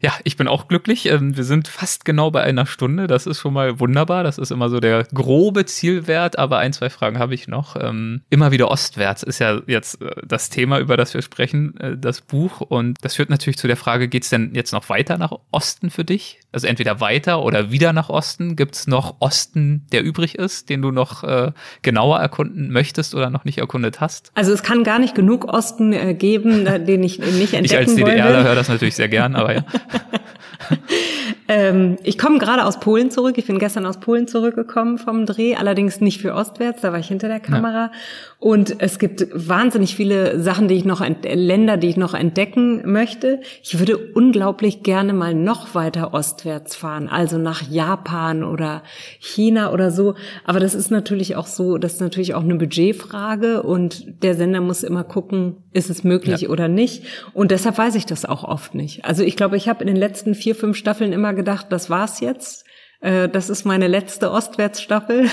Ja, ich bin auch glücklich. Ähm, wir sind fast genau bei einer Stunde. Das ist schon mal wunderbar. Das ist immer so der grobe Zielwert. Aber ein, zwei Fragen habe ich noch. Ähm, immer wieder ostwärts ist ja jetzt äh, das Thema, über das wir sprechen, äh, das Buch. Und das führt natürlich zu der Frage, geht es denn jetzt noch weiter nach Osten für dich? Also entweder weiter oder wieder nach Osten. Gibt es noch Osten, der übrig ist, den du noch äh, genauer erkunden möchtest oder noch nicht erkundet hast? Also es kann gar nicht genug Osten geben, den ich nicht entdecken Ich als DDRler höre das natürlich sehr gern, aber ja. ähm, ich komme gerade aus Polen zurück. Ich bin gestern aus Polen zurückgekommen vom Dreh, allerdings nicht für Ostwärts, da war ich hinter der Kamera. Ja. Und es gibt wahnsinnig viele Sachen, die ich noch, Länder, die ich noch entdecken möchte. Ich würde unglaublich gerne mal noch weiter ostwärts fahren, also nach Japan oder China oder so. Aber das ist natürlich auch so, das ist natürlich auch eine Budgetfrage und der Sender muss immer gucken, ist es möglich ja. oder nicht. Und deshalb weiß ich das auch oft nicht. Also ich glaube, ich habe in den letzten vier, fünf Staffeln immer gedacht, das war's jetzt. Äh, das ist meine letzte Ostwärtsstaffel.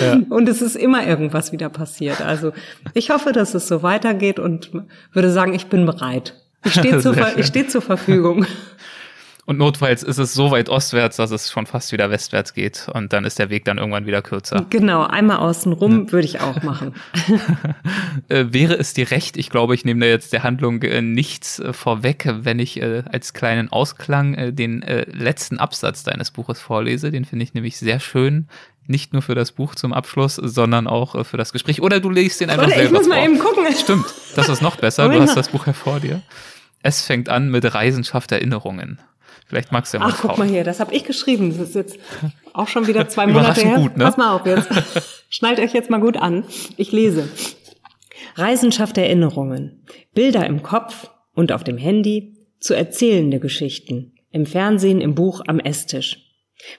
Ja. und es ist immer irgendwas wieder passiert. Also ich hoffe, dass es so weitergeht und würde sagen, ich bin bereit. Ich stehe zur, ich stehe zur Verfügung. Und notfalls ist es so weit ostwärts, dass es schon fast wieder westwärts geht. Und dann ist der Weg dann irgendwann wieder kürzer. Genau, einmal außen rum ja. würde ich auch machen. äh, wäre es dir recht, ich glaube, ich nehme da jetzt der Handlung äh, nichts äh, vorweg, wenn ich äh, als kleinen Ausklang äh, den äh, letzten Absatz deines Buches vorlese. Den finde ich nämlich sehr schön nicht nur für das Buch zum Abschluss, sondern auch für das Gespräch. Oder du legst den einfach Oder selber ich muss vor. mal eben gucken. Stimmt, das ist noch besser. du hast das Buch ja vor dir. Es fängt an mit Reisenschaft Erinnerungen. Vielleicht magst du ja mal Ach, guck mal hier, das habe ich geschrieben. Das ist jetzt auch schon wieder zwei Monate her. Gut, ne? Pass mal auf jetzt. Schnallt euch jetzt mal gut an. Ich lese. Reisenschaft Erinnerungen. Bilder im Kopf und auf dem Handy zu erzählende Geschichten. Im Fernsehen, im Buch, am Esstisch.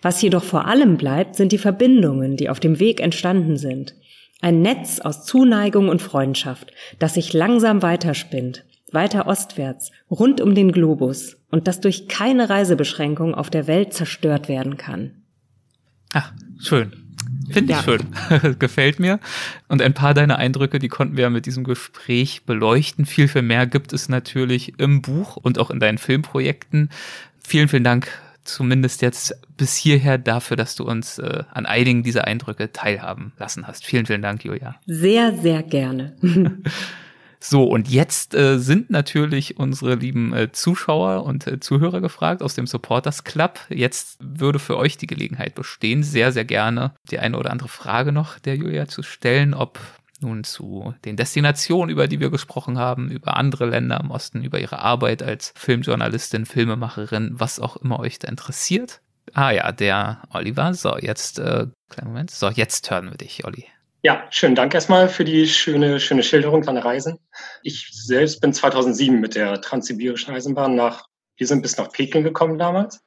Was jedoch vor allem bleibt, sind die Verbindungen, die auf dem Weg entstanden sind. Ein Netz aus Zuneigung und Freundschaft, das sich langsam weiterspinnt, weiter ostwärts, rund um den Globus und das durch keine Reisebeschränkung auf der Welt zerstört werden kann. Ach, schön. Finde ich ja. schön. Gefällt mir. Und ein paar deiner Eindrücke, die konnten wir mit diesem Gespräch beleuchten. Viel, viel mehr gibt es natürlich im Buch und auch in deinen Filmprojekten. Vielen, vielen Dank zumindest jetzt bis hierher dafür, dass du uns äh, an einigen dieser Eindrücke teilhaben lassen hast. Vielen, vielen Dank, Julia. Sehr, sehr gerne. So, und jetzt äh, sind natürlich unsere lieben äh, Zuschauer und äh, Zuhörer gefragt aus dem Supporters Club. Jetzt würde für euch die Gelegenheit bestehen, sehr, sehr gerne die eine oder andere Frage noch der Julia zu stellen, ob nun zu den Destinationen, über die wir gesprochen haben, über andere Länder im Osten, über ihre Arbeit als Filmjournalistin, Filmemacherin, was auch immer euch da interessiert. Ah ja, der Oliver. So, jetzt, äh, kleinen Moment. So, jetzt hören wir dich, Olli. Ja, schönen Dank erstmal für die schöne, schöne Schilderung deiner Reisen. Ich selbst bin 2007 mit der Transsibirischen Eisenbahn nach, wir sind bis nach Peking gekommen damals.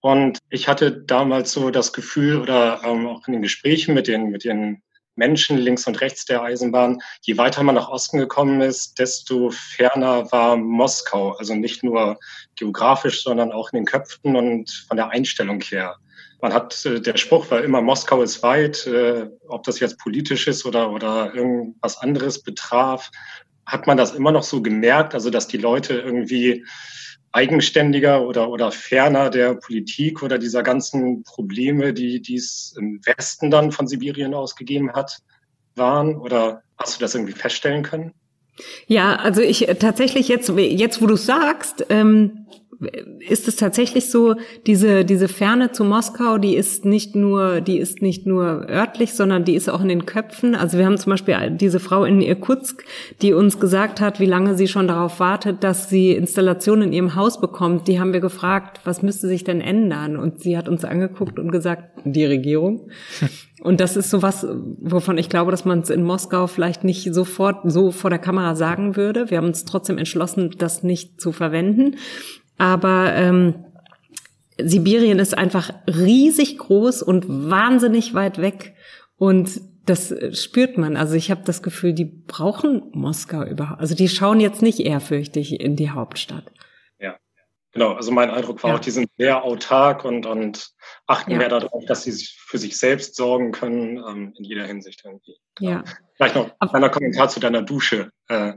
Und ich hatte damals so das Gefühl oder ähm, auch in den Gesprächen mit den, mit den Menschen links und rechts der Eisenbahn, je weiter man nach Osten gekommen ist, desto ferner war Moskau. Also nicht nur geografisch, sondern auch in den Köpfen und von der Einstellung her. Man hat, äh, der Spruch war immer, Moskau ist weit, äh, ob das jetzt politisch ist oder, oder irgendwas anderes betraf, hat man das immer noch so gemerkt, also dass die Leute irgendwie eigenständiger oder, oder ferner der Politik oder dieser ganzen Probleme, die, die es im Westen dann von Sibirien ausgegeben hat, waren? Oder hast du das irgendwie feststellen können? Ja, also ich äh, tatsächlich jetzt, jetzt wo du sagst, ähm, ist es tatsächlich so, diese, diese Ferne zu Moskau, die ist nicht nur, die ist nicht nur örtlich, sondern die ist auch in den Köpfen. Also wir haben zum Beispiel diese Frau in Irkutsk, die uns gesagt hat, wie lange sie schon darauf wartet, dass sie Installationen in ihrem Haus bekommt. Die haben wir gefragt, was müsste sich denn ändern? Und sie hat uns angeguckt und gesagt, die Regierung. Und das ist sowas, wovon ich glaube, dass man es in Moskau vielleicht nicht sofort so vor der Kamera sagen würde. Wir haben uns trotzdem entschlossen, das nicht zu verwenden. Aber ähm, Sibirien ist einfach riesig groß und wahnsinnig weit weg. Und das spürt man. Also ich habe das Gefühl, die brauchen Moskau überhaupt. Also die schauen jetzt nicht ehrfürchtig in die Hauptstadt. Ja, genau. Also mein Eindruck war ja. auch, die sind sehr autark und, und achten ja. mehr darauf, dass sie sich für sich selbst sorgen können, ähm, in jeder Hinsicht irgendwie. Ja. Vielleicht noch ein kleiner Kommentar zu deiner Dusche. Äh,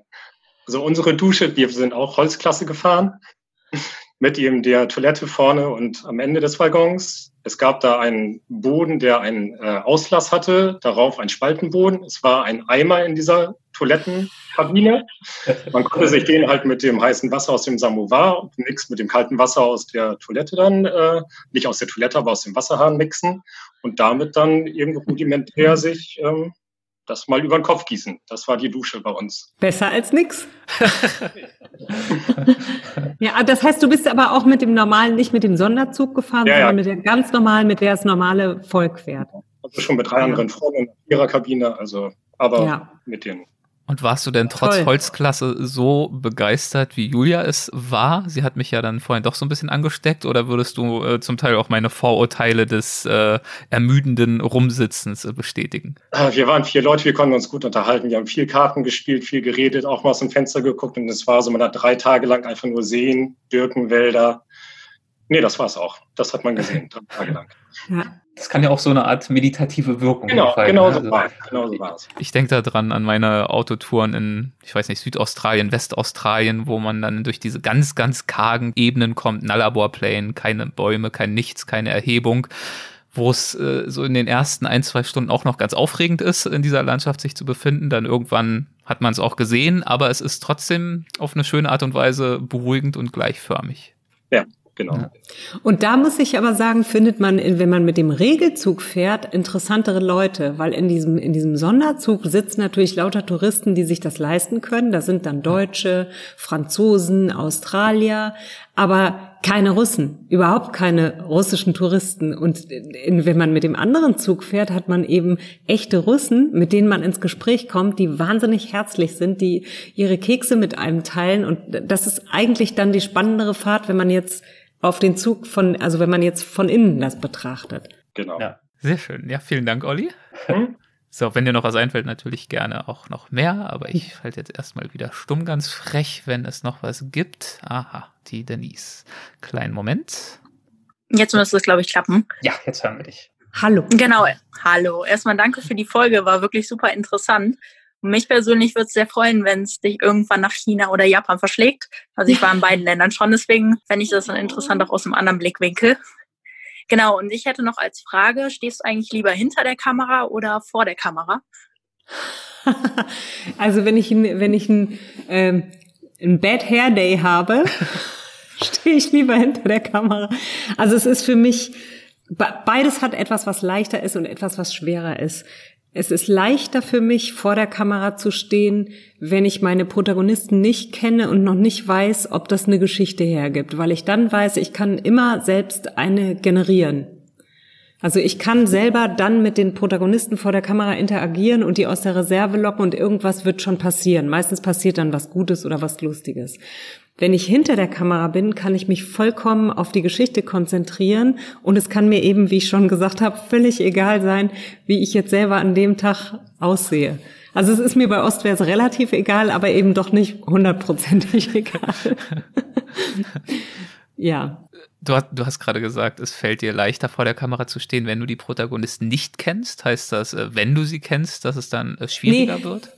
also unsere Dusche, wir sind auch Holzklasse gefahren mit ihm der Toilette vorne und am Ende des Waggons. Es gab da einen Boden, der einen äh, Auslass hatte, darauf ein Spaltenboden. Es war ein Eimer in dieser Toilettenkabine. Man konnte sich den halt mit dem heißen Wasser aus dem Samovar und nichts mit dem kalten Wasser aus der Toilette dann, äh, nicht aus der Toilette, aber aus dem Wasserhahn mixen und damit dann irgendwo rudimentär sich ähm, das mal über den Kopf gießen. Das war die Dusche bei uns. Besser als nix. ja, das heißt, du bist aber auch mit dem normalen, nicht mit dem Sonderzug gefahren, ja, sondern ja. mit der ganz normalen, mit der das normale Volk fährt. Also schon mit drei anderen Frauen in ihrer Kabine, also aber ja. mit den und warst du denn trotz Toll. Holzklasse so begeistert, wie Julia es war? Sie hat mich ja dann vorhin doch so ein bisschen angesteckt. Oder würdest du äh, zum Teil auch meine Vorurteile des äh, ermüdenden Rumsitzens äh, bestätigen? Ah, wir waren vier Leute, wir konnten uns gut unterhalten. Wir haben viel Karten gespielt, viel geredet, auch mal aus dem Fenster geguckt. Und es war so, man hat drei Tage lang einfach nur Seen, Birkenwälder. Nee, das war's auch. Das hat man gesehen, drei Tage lang. Ja das kann ja auch so eine Art meditative Wirkung genau, entfalten. Genau, ne? so also, war genau so war es. Ich denke da dran an meine Autotouren in, ich weiß nicht, Südaustralien, Westaustralien, wo man dann durch diese ganz, ganz kargen Ebenen kommt, Nullarbor Plain, keine Bäume, kein Nichts, keine Erhebung wo es äh, so in den ersten ein, zwei Stunden auch noch ganz aufregend ist, in dieser Landschaft sich zu befinden. Dann irgendwann hat man es auch gesehen, aber es ist trotzdem auf eine schöne Art und Weise beruhigend und gleichförmig. Ja, genau. Ja. Und da muss ich aber sagen, findet man, wenn man mit dem Regelzug fährt, interessantere Leute, weil in diesem, in diesem Sonderzug sitzen natürlich lauter Touristen, die sich das leisten können. Da sind dann Deutsche, Franzosen, Australier, aber keine Russen, überhaupt keine russischen Touristen. Und wenn man mit dem anderen Zug fährt, hat man eben echte Russen, mit denen man ins Gespräch kommt, die wahnsinnig herzlich sind, die ihre Kekse mit einem teilen. Und das ist eigentlich dann die spannendere Fahrt, wenn man jetzt auf den Zug von, also wenn man jetzt von innen das betrachtet. Genau. Ja, sehr schön. Ja, vielen Dank, Olli. Hm? So, wenn dir noch was einfällt, natürlich gerne auch noch mehr, aber ich halte jetzt erstmal wieder stumm ganz frech, wenn es noch was gibt. Aha, die Denise. Kleinen Moment. Jetzt müsste es, glaube ich, klappen. Ja, jetzt hören wir dich. Hallo. Genau, hallo. Erstmal danke für die Folge, war wirklich super interessant. Mich persönlich würde es sehr freuen, wenn es dich irgendwann nach China oder Japan verschlägt. Also ich war in beiden Ländern schon, deswegen fände ich das dann interessant auch aus einem anderen Blickwinkel. Genau, und ich hätte noch als Frage, stehst du eigentlich lieber hinter der Kamera oder vor der Kamera? also wenn ich, wenn ich ein, ähm, ein Bad Hair Day habe, stehe ich lieber hinter der Kamera. Also es ist für mich, beides hat etwas, was leichter ist und etwas, was schwerer ist. Es ist leichter für mich, vor der Kamera zu stehen, wenn ich meine Protagonisten nicht kenne und noch nicht weiß, ob das eine Geschichte hergibt, weil ich dann weiß, ich kann immer selbst eine generieren. Also ich kann selber dann mit den Protagonisten vor der Kamera interagieren und die aus der Reserve locken und irgendwas wird schon passieren. Meistens passiert dann was Gutes oder was Lustiges. Wenn ich hinter der Kamera bin, kann ich mich vollkommen auf die Geschichte konzentrieren und es kann mir eben, wie ich schon gesagt habe, völlig egal sein, wie ich jetzt selber an dem Tag aussehe. Also es ist mir bei Ostwärts relativ egal, aber eben doch nicht hundertprozentig egal. ja. Du hast, du hast gerade gesagt, es fällt dir leichter vor der Kamera zu stehen, wenn du die Protagonisten nicht kennst. Heißt das, äh, wenn du sie kennst, dass es dann äh, schwieriger nee. wird?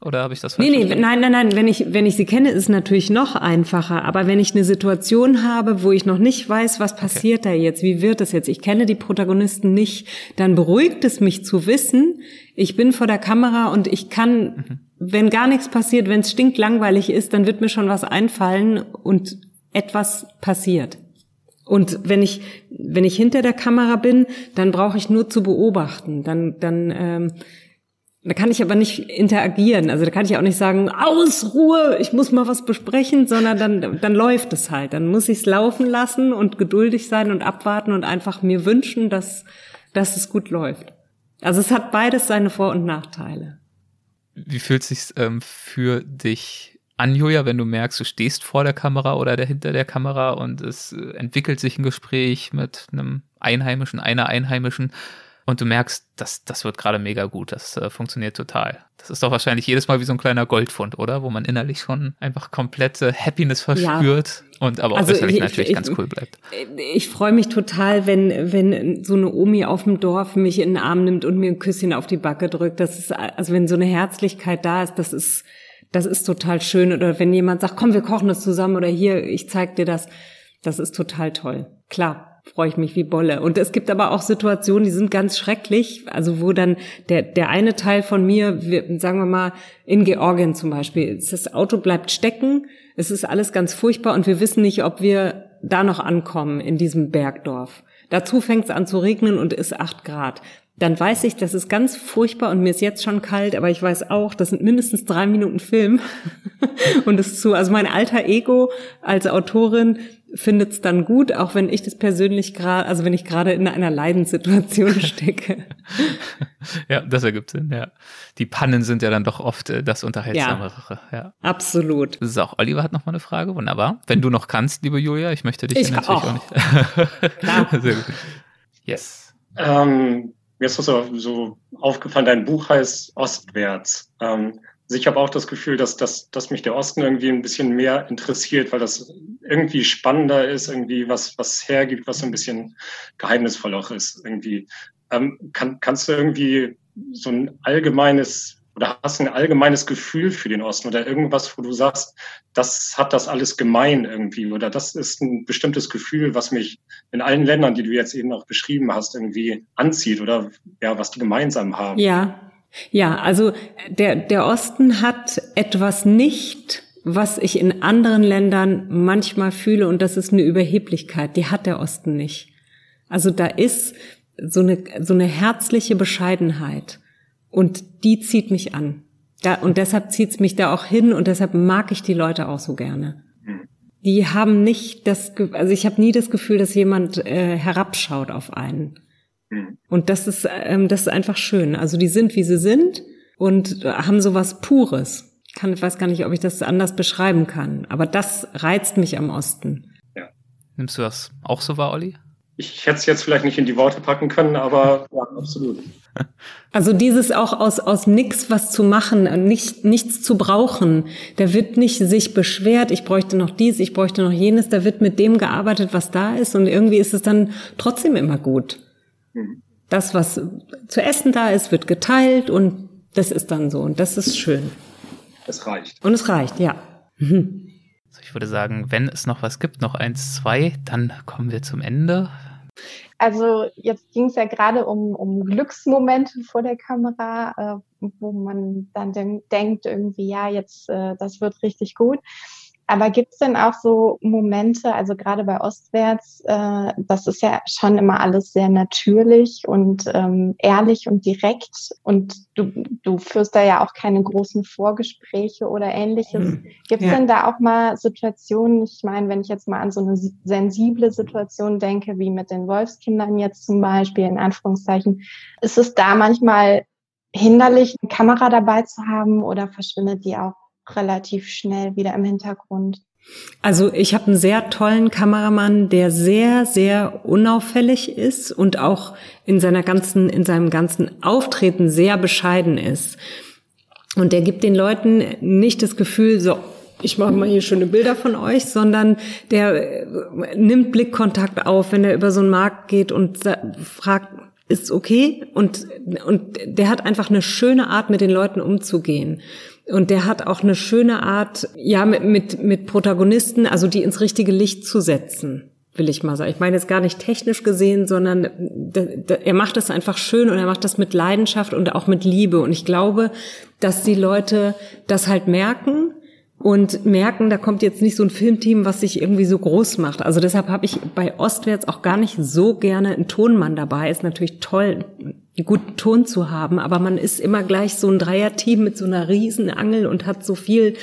Oder habe ich das falsch Nee, nee, nein, nein, nein. Wenn ich, wenn ich sie kenne, ist es natürlich noch einfacher. Aber wenn ich eine Situation habe, wo ich noch nicht weiß, was passiert okay. da jetzt, wie wird es jetzt, ich kenne die Protagonisten nicht, dann beruhigt es mich zu wissen, ich bin vor der Kamera und ich kann, mhm. wenn gar nichts passiert, wenn es stinklangweilig ist, dann wird mir schon was einfallen und etwas passiert. Und wenn ich, wenn ich hinter der Kamera bin, dann brauche ich nur zu beobachten. Dann, dann ähm, da kann ich aber nicht interagieren. Also da kann ich auch nicht sagen, aus, Ruhe, ich muss mal was besprechen, sondern dann, dann läuft es halt. Dann muss ich es laufen lassen und geduldig sein und abwarten und einfach mir wünschen, dass, dass es gut läuft. Also es hat beides seine Vor- und Nachteile. Wie fühlt es sich ähm, für dich an, Julia, wenn du merkst, du stehst vor der Kamera oder hinter der Kamera und es äh, entwickelt sich ein Gespräch mit einem Einheimischen, einer Einheimischen? Und du merkst, das, das wird gerade mega gut, das äh, funktioniert total. Das ist doch wahrscheinlich jedes Mal wie so ein kleiner Goldfund, oder? Wo man innerlich schon einfach komplette Happiness verspürt ja. und aber auch also ich, natürlich ich, ganz cool bleibt. Ich, ich freue mich total, wenn, wenn so eine Omi auf dem Dorf mich in den Arm nimmt und mir ein Küsschen auf die Backe drückt. Das ist, also wenn so eine Herzlichkeit da ist, das ist, das ist total schön. Oder wenn jemand sagt, komm, wir kochen das zusammen oder hier, ich zeig dir das. Das ist total toll. Klar freue ich mich wie Bolle. Und es gibt aber auch Situationen, die sind ganz schrecklich, also wo dann der, der eine Teil von mir, wir, sagen wir mal, in Georgien zum Beispiel, das Auto bleibt stecken, es ist alles ganz furchtbar und wir wissen nicht, ob wir da noch ankommen in diesem Bergdorf. Dazu fängt es an zu regnen und ist acht Grad dann weiß ich, das ist ganz furchtbar und mir ist jetzt schon kalt, aber ich weiß auch, das sind mindestens drei Minuten Film und es zu. Also mein alter Ego als Autorin findet es dann gut, auch wenn ich das persönlich gerade, also wenn ich gerade in einer Leidenssituation stecke. ja, das ergibt Sinn, ja. Die Pannen sind ja dann doch oft äh, das Unterhaltsamere. Ja, ja. Absolut. Das ist auch, Oliver hat noch mal eine Frage, wunderbar. Wenn du noch kannst, liebe Julia, ich möchte dich ich natürlich auch, auch nicht. Klar. Sehr gut. Yes. Ähm, mir ist das so, so aufgefallen, dein Buch heißt Ostwärts. Ähm, also ich habe auch das Gefühl, dass, dass, dass mich der Osten irgendwie ein bisschen mehr interessiert, weil das irgendwie spannender ist, irgendwie was, was hergibt, was so ein bisschen geheimnisvoll auch ist. Irgendwie. Ähm, kann, kannst du irgendwie so ein allgemeines oder hast du ein allgemeines Gefühl für den Osten oder irgendwas, wo du sagst, das hat das alles gemein irgendwie oder das ist ein bestimmtes Gefühl, was mich in allen Ländern, die du jetzt eben auch beschrieben hast, irgendwie anzieht oder ja, was die gemeinsam haben? Ja, ja, also der, der Osten hat etwas nicht, was ich in anderen Ländern manchmal fühle, und das ist eine Überheblichkeit, die hat der Osten nicht. Also da ist so eine, so eine herzliche Bescheidenheit und die zieht mich an. Da, und deshalb zieht's mich da auch hin und deshalb mag ich die Leute auch so gerne. Die haben nicht das, also ich habe nie das Gefühl, dass jemand äh, herabschaut auf einen. Und das ist, ähm, das ist einfach schön. Also die sind, wie sie sind und haben sowas Pures. Ich kann, weiß gar nicht, ob ich das anders beschreiben kann. Aber das reizt mich am Osten. Ja. Nimmst du das auch so wahr, Olli? Ich hätte es jetzt vielleicht nicht in die Worte packen können, aber ja, absolut. Also dieses auch aus, aus nix was zu machen, nicht, nichts zu brauchen. Da wird nicht sich beschwert, ich bräuchte noch dies, ich bräuchte noch jenes. Da wird mit dem gearbeitet, was da ist. Und irgendwie ist es dann trotzdem immer gut. Mhm. Das, was zu essen da ist, wird geteilt und das ist dann so. Und das ist schön. Es reicht. Und es reicht, ja. Mhm. Also ich würde sagen, wenn es noch was gibt, noch eins, zwei, dann kommen wir zum Ende. Also jetzt ging es ja gerade um, um Glücksmomente vor der Kamera, äh, wo man dann denkt irgendwie, ja, jetzt äh, das wird richtig gut. Aber gibt es denn auch so Momente, also gerade bei Ostwärts, äh, das ist ja schon immer alles sehr natürlich und ähm, ehrlich und direkt und du, du führst da ja auch keine großen Vorgespräche oder ähnliches. Mhm. Gibt es ja. denn da auch mal Situationen, ich meine, wenn ich jetzt mal an so eine sensible Situation denke, wie mit den Wolfskindern jetzt zum Beispiel, in Anführungszeichen, ist es da manchmal hinderlich, eine Kamera dabei zu haben oder verschwindet die auch relativ schnell wieder im Hintergrund. Also ich habe einen sehr tollen Kameramann, der sehr, sehr unauffällig ist und auch in seiner ganzen, in seinem ganzen Auftreten sehr bescheiden ist. Und der gibt den Leuten nicht das Gefühl, so, ich mache mal hier schöne Bilder von euch, sondern der äh, nimmt Blickkontakt auf, wenn er über so einen Markt geht und fragt, ist okay? Und, und der hat einfach eine schöne Art, mit den Leuten umzugehen. Und der hat auch eine schöne Art, ja, mit, mit, mit Protagonisten, also die ins richtige Licht zu setzen, will ich mal sagen. Ich meine jetzt gar nicht technisch gesehen, sondern er macht das einfach schön und er macht das mit Leidenschaft und auch mit Liebe. Und ich glaube, dass die Leute das halt merken und merken, da kommt jetzt nicht so ein Filmteam, was sich irgendwie so groß macht. Also deshalb habe ich bei Ostwärts auch gar nicht so gerne einen Tonmann dabei. Ist natürlich toll, einen guten Ton zu haben, aber man ist immer gleich so ein Dreierteam mit so einer riesen Angel und hat so viel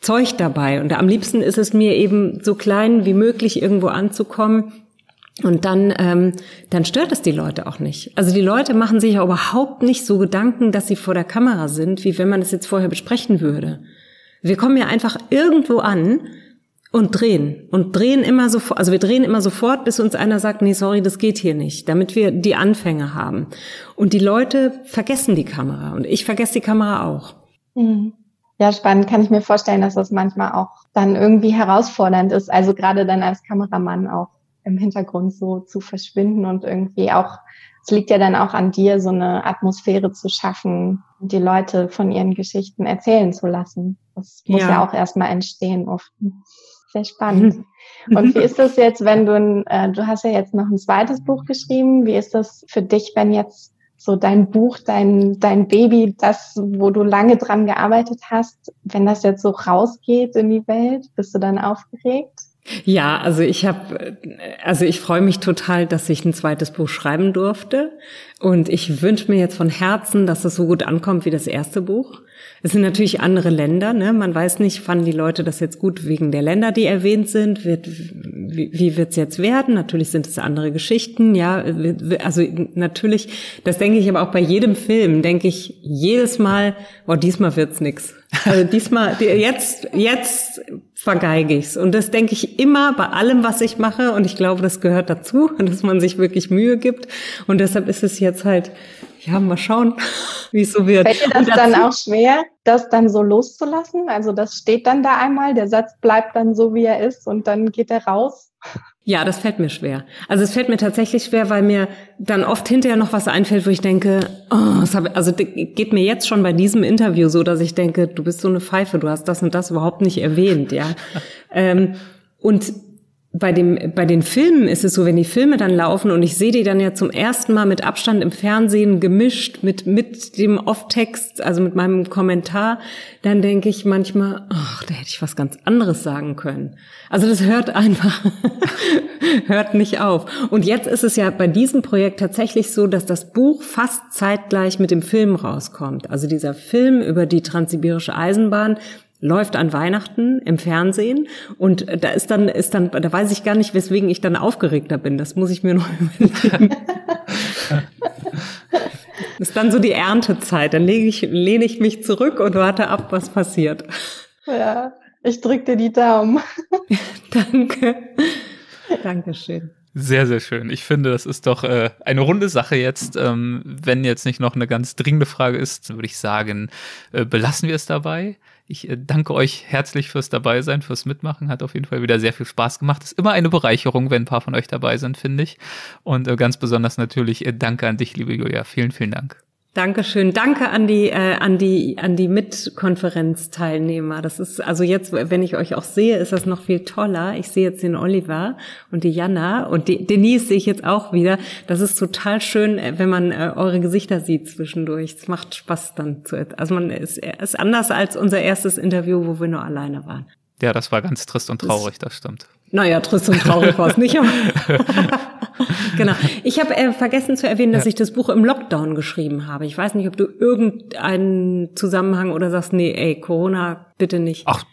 Zeug dabei. Und am liebsten ist es mir eben so klein wie möglich irgendwo anzukommen. Und dann, ähm, dann stört es die Leute auch nicht. Also die Leute machen sich ja überhaupt nicht so Gedanken, dass sie vor der Kamera sind, wie wenn man es jetzt vorher besprechen würde. Wir kommen ja einfach irgendwo an und drehen und drehen immer sofort, also wir drehen immer sofort, bis uns einer sagt, nee, sorry, das geht hier nicht, damit wir die Anfänge haben. Und die Leute vergessen die Kamera und ich vergesse die Kamera auch. Mhm. Ja, spannend. Kann ich mir vorstellen, dass das manchmal auch dann irgendwie herausfordernd ist. Also gerade dann als Kameramann auch im Hintergrund so zu verschwinden und irgendwie auch, es liegt ja dann auch an dir, so eine Atmosphäre zu schaffen und die Leute von ihren Geschichten erzählen zu lassen. Das muss ja, ja auch erstmal entstehen oft. Sehr spannend. Und wie ist das jetzt, wenn du, ein, äh, du hast ja jetzt noch ein zweites Buch geschrieben. Wie ist das für dich, wenn jetzt so dein Buch, dein, dein Baby, das, wo du lange dran gearbeitet hast, wenn das jetzt so rausgeht in die Welt, bist du dann aufgeregt? Ja, also ich habe, also ich freue mich total, dass ich ein zweites Buch schreiben durfte. Und ich wünsche mir jetzt von Herzen, dass es so gut ankommt wie das erste Buch. Es sind natürlich andere Länder, ne? Man weiß nicht, fanden die Leute das jetzt gut wegen der Länder, die erwähnt sind. Wird, wie, wie wird's jetzt werden? Natürlich sind es andere Geschichten, ja. Also natürlich, das denke ich aber auch bei jedem Film, denke ich jedes Mal, boah, diesmal wird's nix. Also diesmal, jetzt, jetzt vergeige ich's. Und das denke ich immer bei allem, was ich mache. Und ich glaube, das gehört dazu, dass man sich wirklich Mühe gibt. Und deshalb ist es jetzt halt ja, mal schauen, wie es so wird. Fällt dir das dann auch schwer, das dann so loszulassen? Also das steht dann da einmal, der Satz bleibt dann so, wie er ist und dann geht er raus? Ja, das fällt mir schwer. Also es fällt mir tatsächlich schwer, weil mir dann oft hinterher noch was einfällt, wo ich denke, oh, hab, also geht mir jetzt schon bei diesem Interview so, dass ich denke, du bist so eine Pfeife, du hast das und das überhaupt nicht erwähnt, ja. ähm, und bei dem, bei den Filmen ist es so, wenn die Filme dann laufen und ich sehe die dann ja zum ersten Mal mit Abstand im Fernsehen gemischt mit, mit dem Off-Text, also mit meinem Kommentar, dann denke ich manchmal, ach, da hätte ich was ganz anderes sagen können. Also das hört einfach, hört nicht auf. Und jetzt ist es ja bei diesem Projekt tatsächlich so, dass das Buch fast zeitgleich mit dem Film rauskommt. Also dieser Film über die transsibirische Eisenbahn, läuft an Weihnachten im Fernsehen und da ist dann ist dann da weiß ich gar nicht, weswegen ich dann aufgeregter bin. Das muss ich mir noch überlegen. ist dann so die Erntezeit. Dann lege ich lehne ich mich zurück und warte ab, was passiert. Ja, ich drücke dir die Daumen. Danke. Dankeschön. Sehr, sehr schön. Ich finde, das ist doch äh, eine runde Sache jetzt. Ähm, wenn jetzt nicht noch eine ganz dringende Frage ist, würde ich sagen, äh, belassen wir es dabei. Ich äh, danke euch herzlich fürs Dabeisein, fürs Mitmachen. Hat auf jeden Fall wieder sehr viel Spaß gemacht. Ist immer eine Bereicherung, wenn ein paar von euch dabei sind, finde ich. Und äh, ganz besonders natürlich äh, danke an dich, liebe Julia. Vielen, vielen Dank. Dankeschön. Danke an die, äh, an die, an die Mitkonferenzteilnehmer. Das ist, also jetzt, wenn ich euch auch sehe, ist das noch viel toller. Ich sehe jetzt den Oliver und die Jana und die Denise sehe ich jetzt auch wieder. Das ist total schön, äh, wenn man äh, eure Gesichter sieht zwischendurch. Es macht Spaß dann zu, also man ist, ist anders als unser erstes Interview, wo wir nur alleine waren. Ja, das war ganz trist und traurig, das, das stimmt. Naja, trist und traurig war es nicht. genau. Ich habe äh, vergessen zu erwähnen, dass ja. ich das Buch im Lockdown geschrieben habe. Ich weiß nicht, ob du irgendeinen Zusammenhang oder sagst, nee, ey, Corona, bitte nicht. Ach,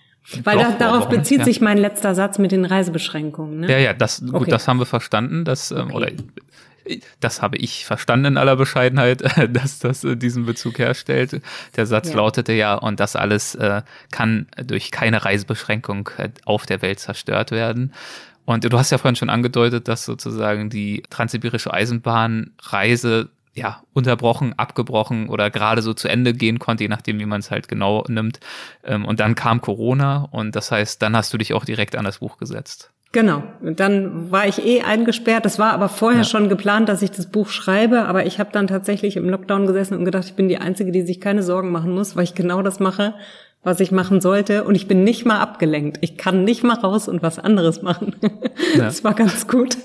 weil da, darauf bezieht ja. sich mein letzter Satz mit den Reisebeschränkungen. Ne? Ja, ja, das, okay. gut, das haben wir verstanden. Das, ähm, okay. oder das habe ich verstanden in aller Bescheidenheit, dass das äh, diesen Bezug herstellt. Der Satz ja. lautete ja, und das alles äh, kann durch keine Reisebeschränkung äh, auf der Welt zerstört werden. Und du hast ja vorhin schon angedeutet, dass sozusagen die transsibirische Eisenbahnreise ja, unterbrochen, abgebrochen oder gerade so zu Ende gehen konnte, je nachdem, wie man es halt genau nimmt. Ähm, und dann kam Corona und das heißt, dann hast du dich auch direkt an das Buch gesetzt. Genau. Dann war ich eh eingesperrt. Das war aber vorher ja. schon geplant, dass ich das Buch schreibe. Aber ich habe dann tatsächlich im Lockdown gesessen und gedacht, ich bin die Einzige, die sich keine Sorgen machen muss, weil ich genau das mache, was ich machen sollte. Und ich bin nicht mal abgelenkt. Ich kann nicht mal raus und was anderes machen. Ja. Das war ganz gut.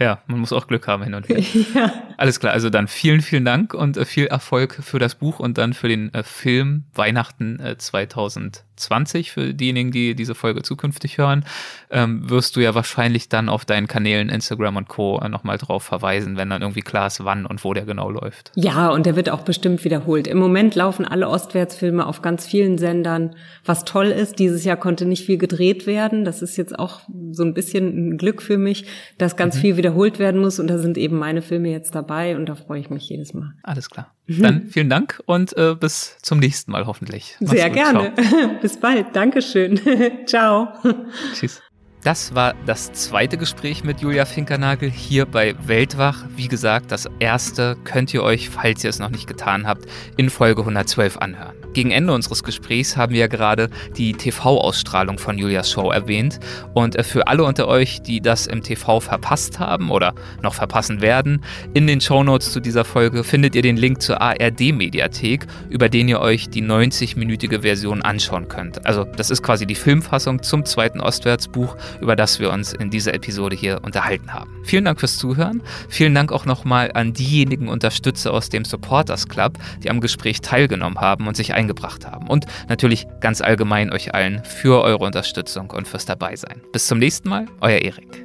Ja, man muss auch Glück haben hin und wieder. Ja. Alles klar, also dann vielen, vielen Dank und äh, viel Erfolg für das Buch und dann für den äh, Film Weihnachten äh, 2000. 20 für diejenigen, die diese Folge zukünftig hören, ähm, wirst du ja wahrscheinlich dann auf deinen Kanälen Instagram und Co. Äh, nochmal drauf verweisen, wenn dann irgendwie klar ist, wann und wo der genau läuft. Ja, und der wird auch bestimmt wiederholt. Im Moment laufen alle Ostwärtsfilme auf ganz vielen Sendern, was toll ist. Dieses Jahr konnte nicht viel gedreht werden. Das ist jetzt auch so ein bisschen ein Glück für mich, dass ganz mhm. viel wiederholt werden muss. Und da sind eben meine Filme jetzt dabei und da freue ich mich jedes Mal. Alles klar. Dann vielen Dank und äh, bis zum nächsten Mal hoffentlich. Mach's Sehr gut. gerne. Ciao. bis bald. Dankeschön. Ciao. Tschüss. Das war das zweite Gespräch mit Julia Finkernagel hier bei Weltwach. Wie gesagt, das erste könnt ihr euch, falls ihr es noch nicht getan habt, in Folge 112 anhören. Gegen Ende unseres Gesprächs haben wir ja gerade die TV-Ausstrahlung von Julias Show erwähnt. Und äh, für alle unter euch, die das im TV verpasst haben oder noch verpassen werden, in den Shownotes zu dieser Folge findet ihr den Link zur ARD-Mediathek, über den ihr euch die 90-minütige Version anschauen könnt. Also das ist quasi die Filmfassung zum zweiten Ostwärtsbuch, über das wir uns in dieser Episode hier unterhalten haben. Vielen Dank fürs Zuhören. Vielen Dank auch nochmal an diejenigen Unterstützer aus dem Supporters Club, die am Gespräch teilgenommen haben und sich eingebracht haben. Und natürlich ganz allgemein euch allen für eure Unterstützung und fürs Dabeisein. Bis zum nächsten Mal, euer Erik.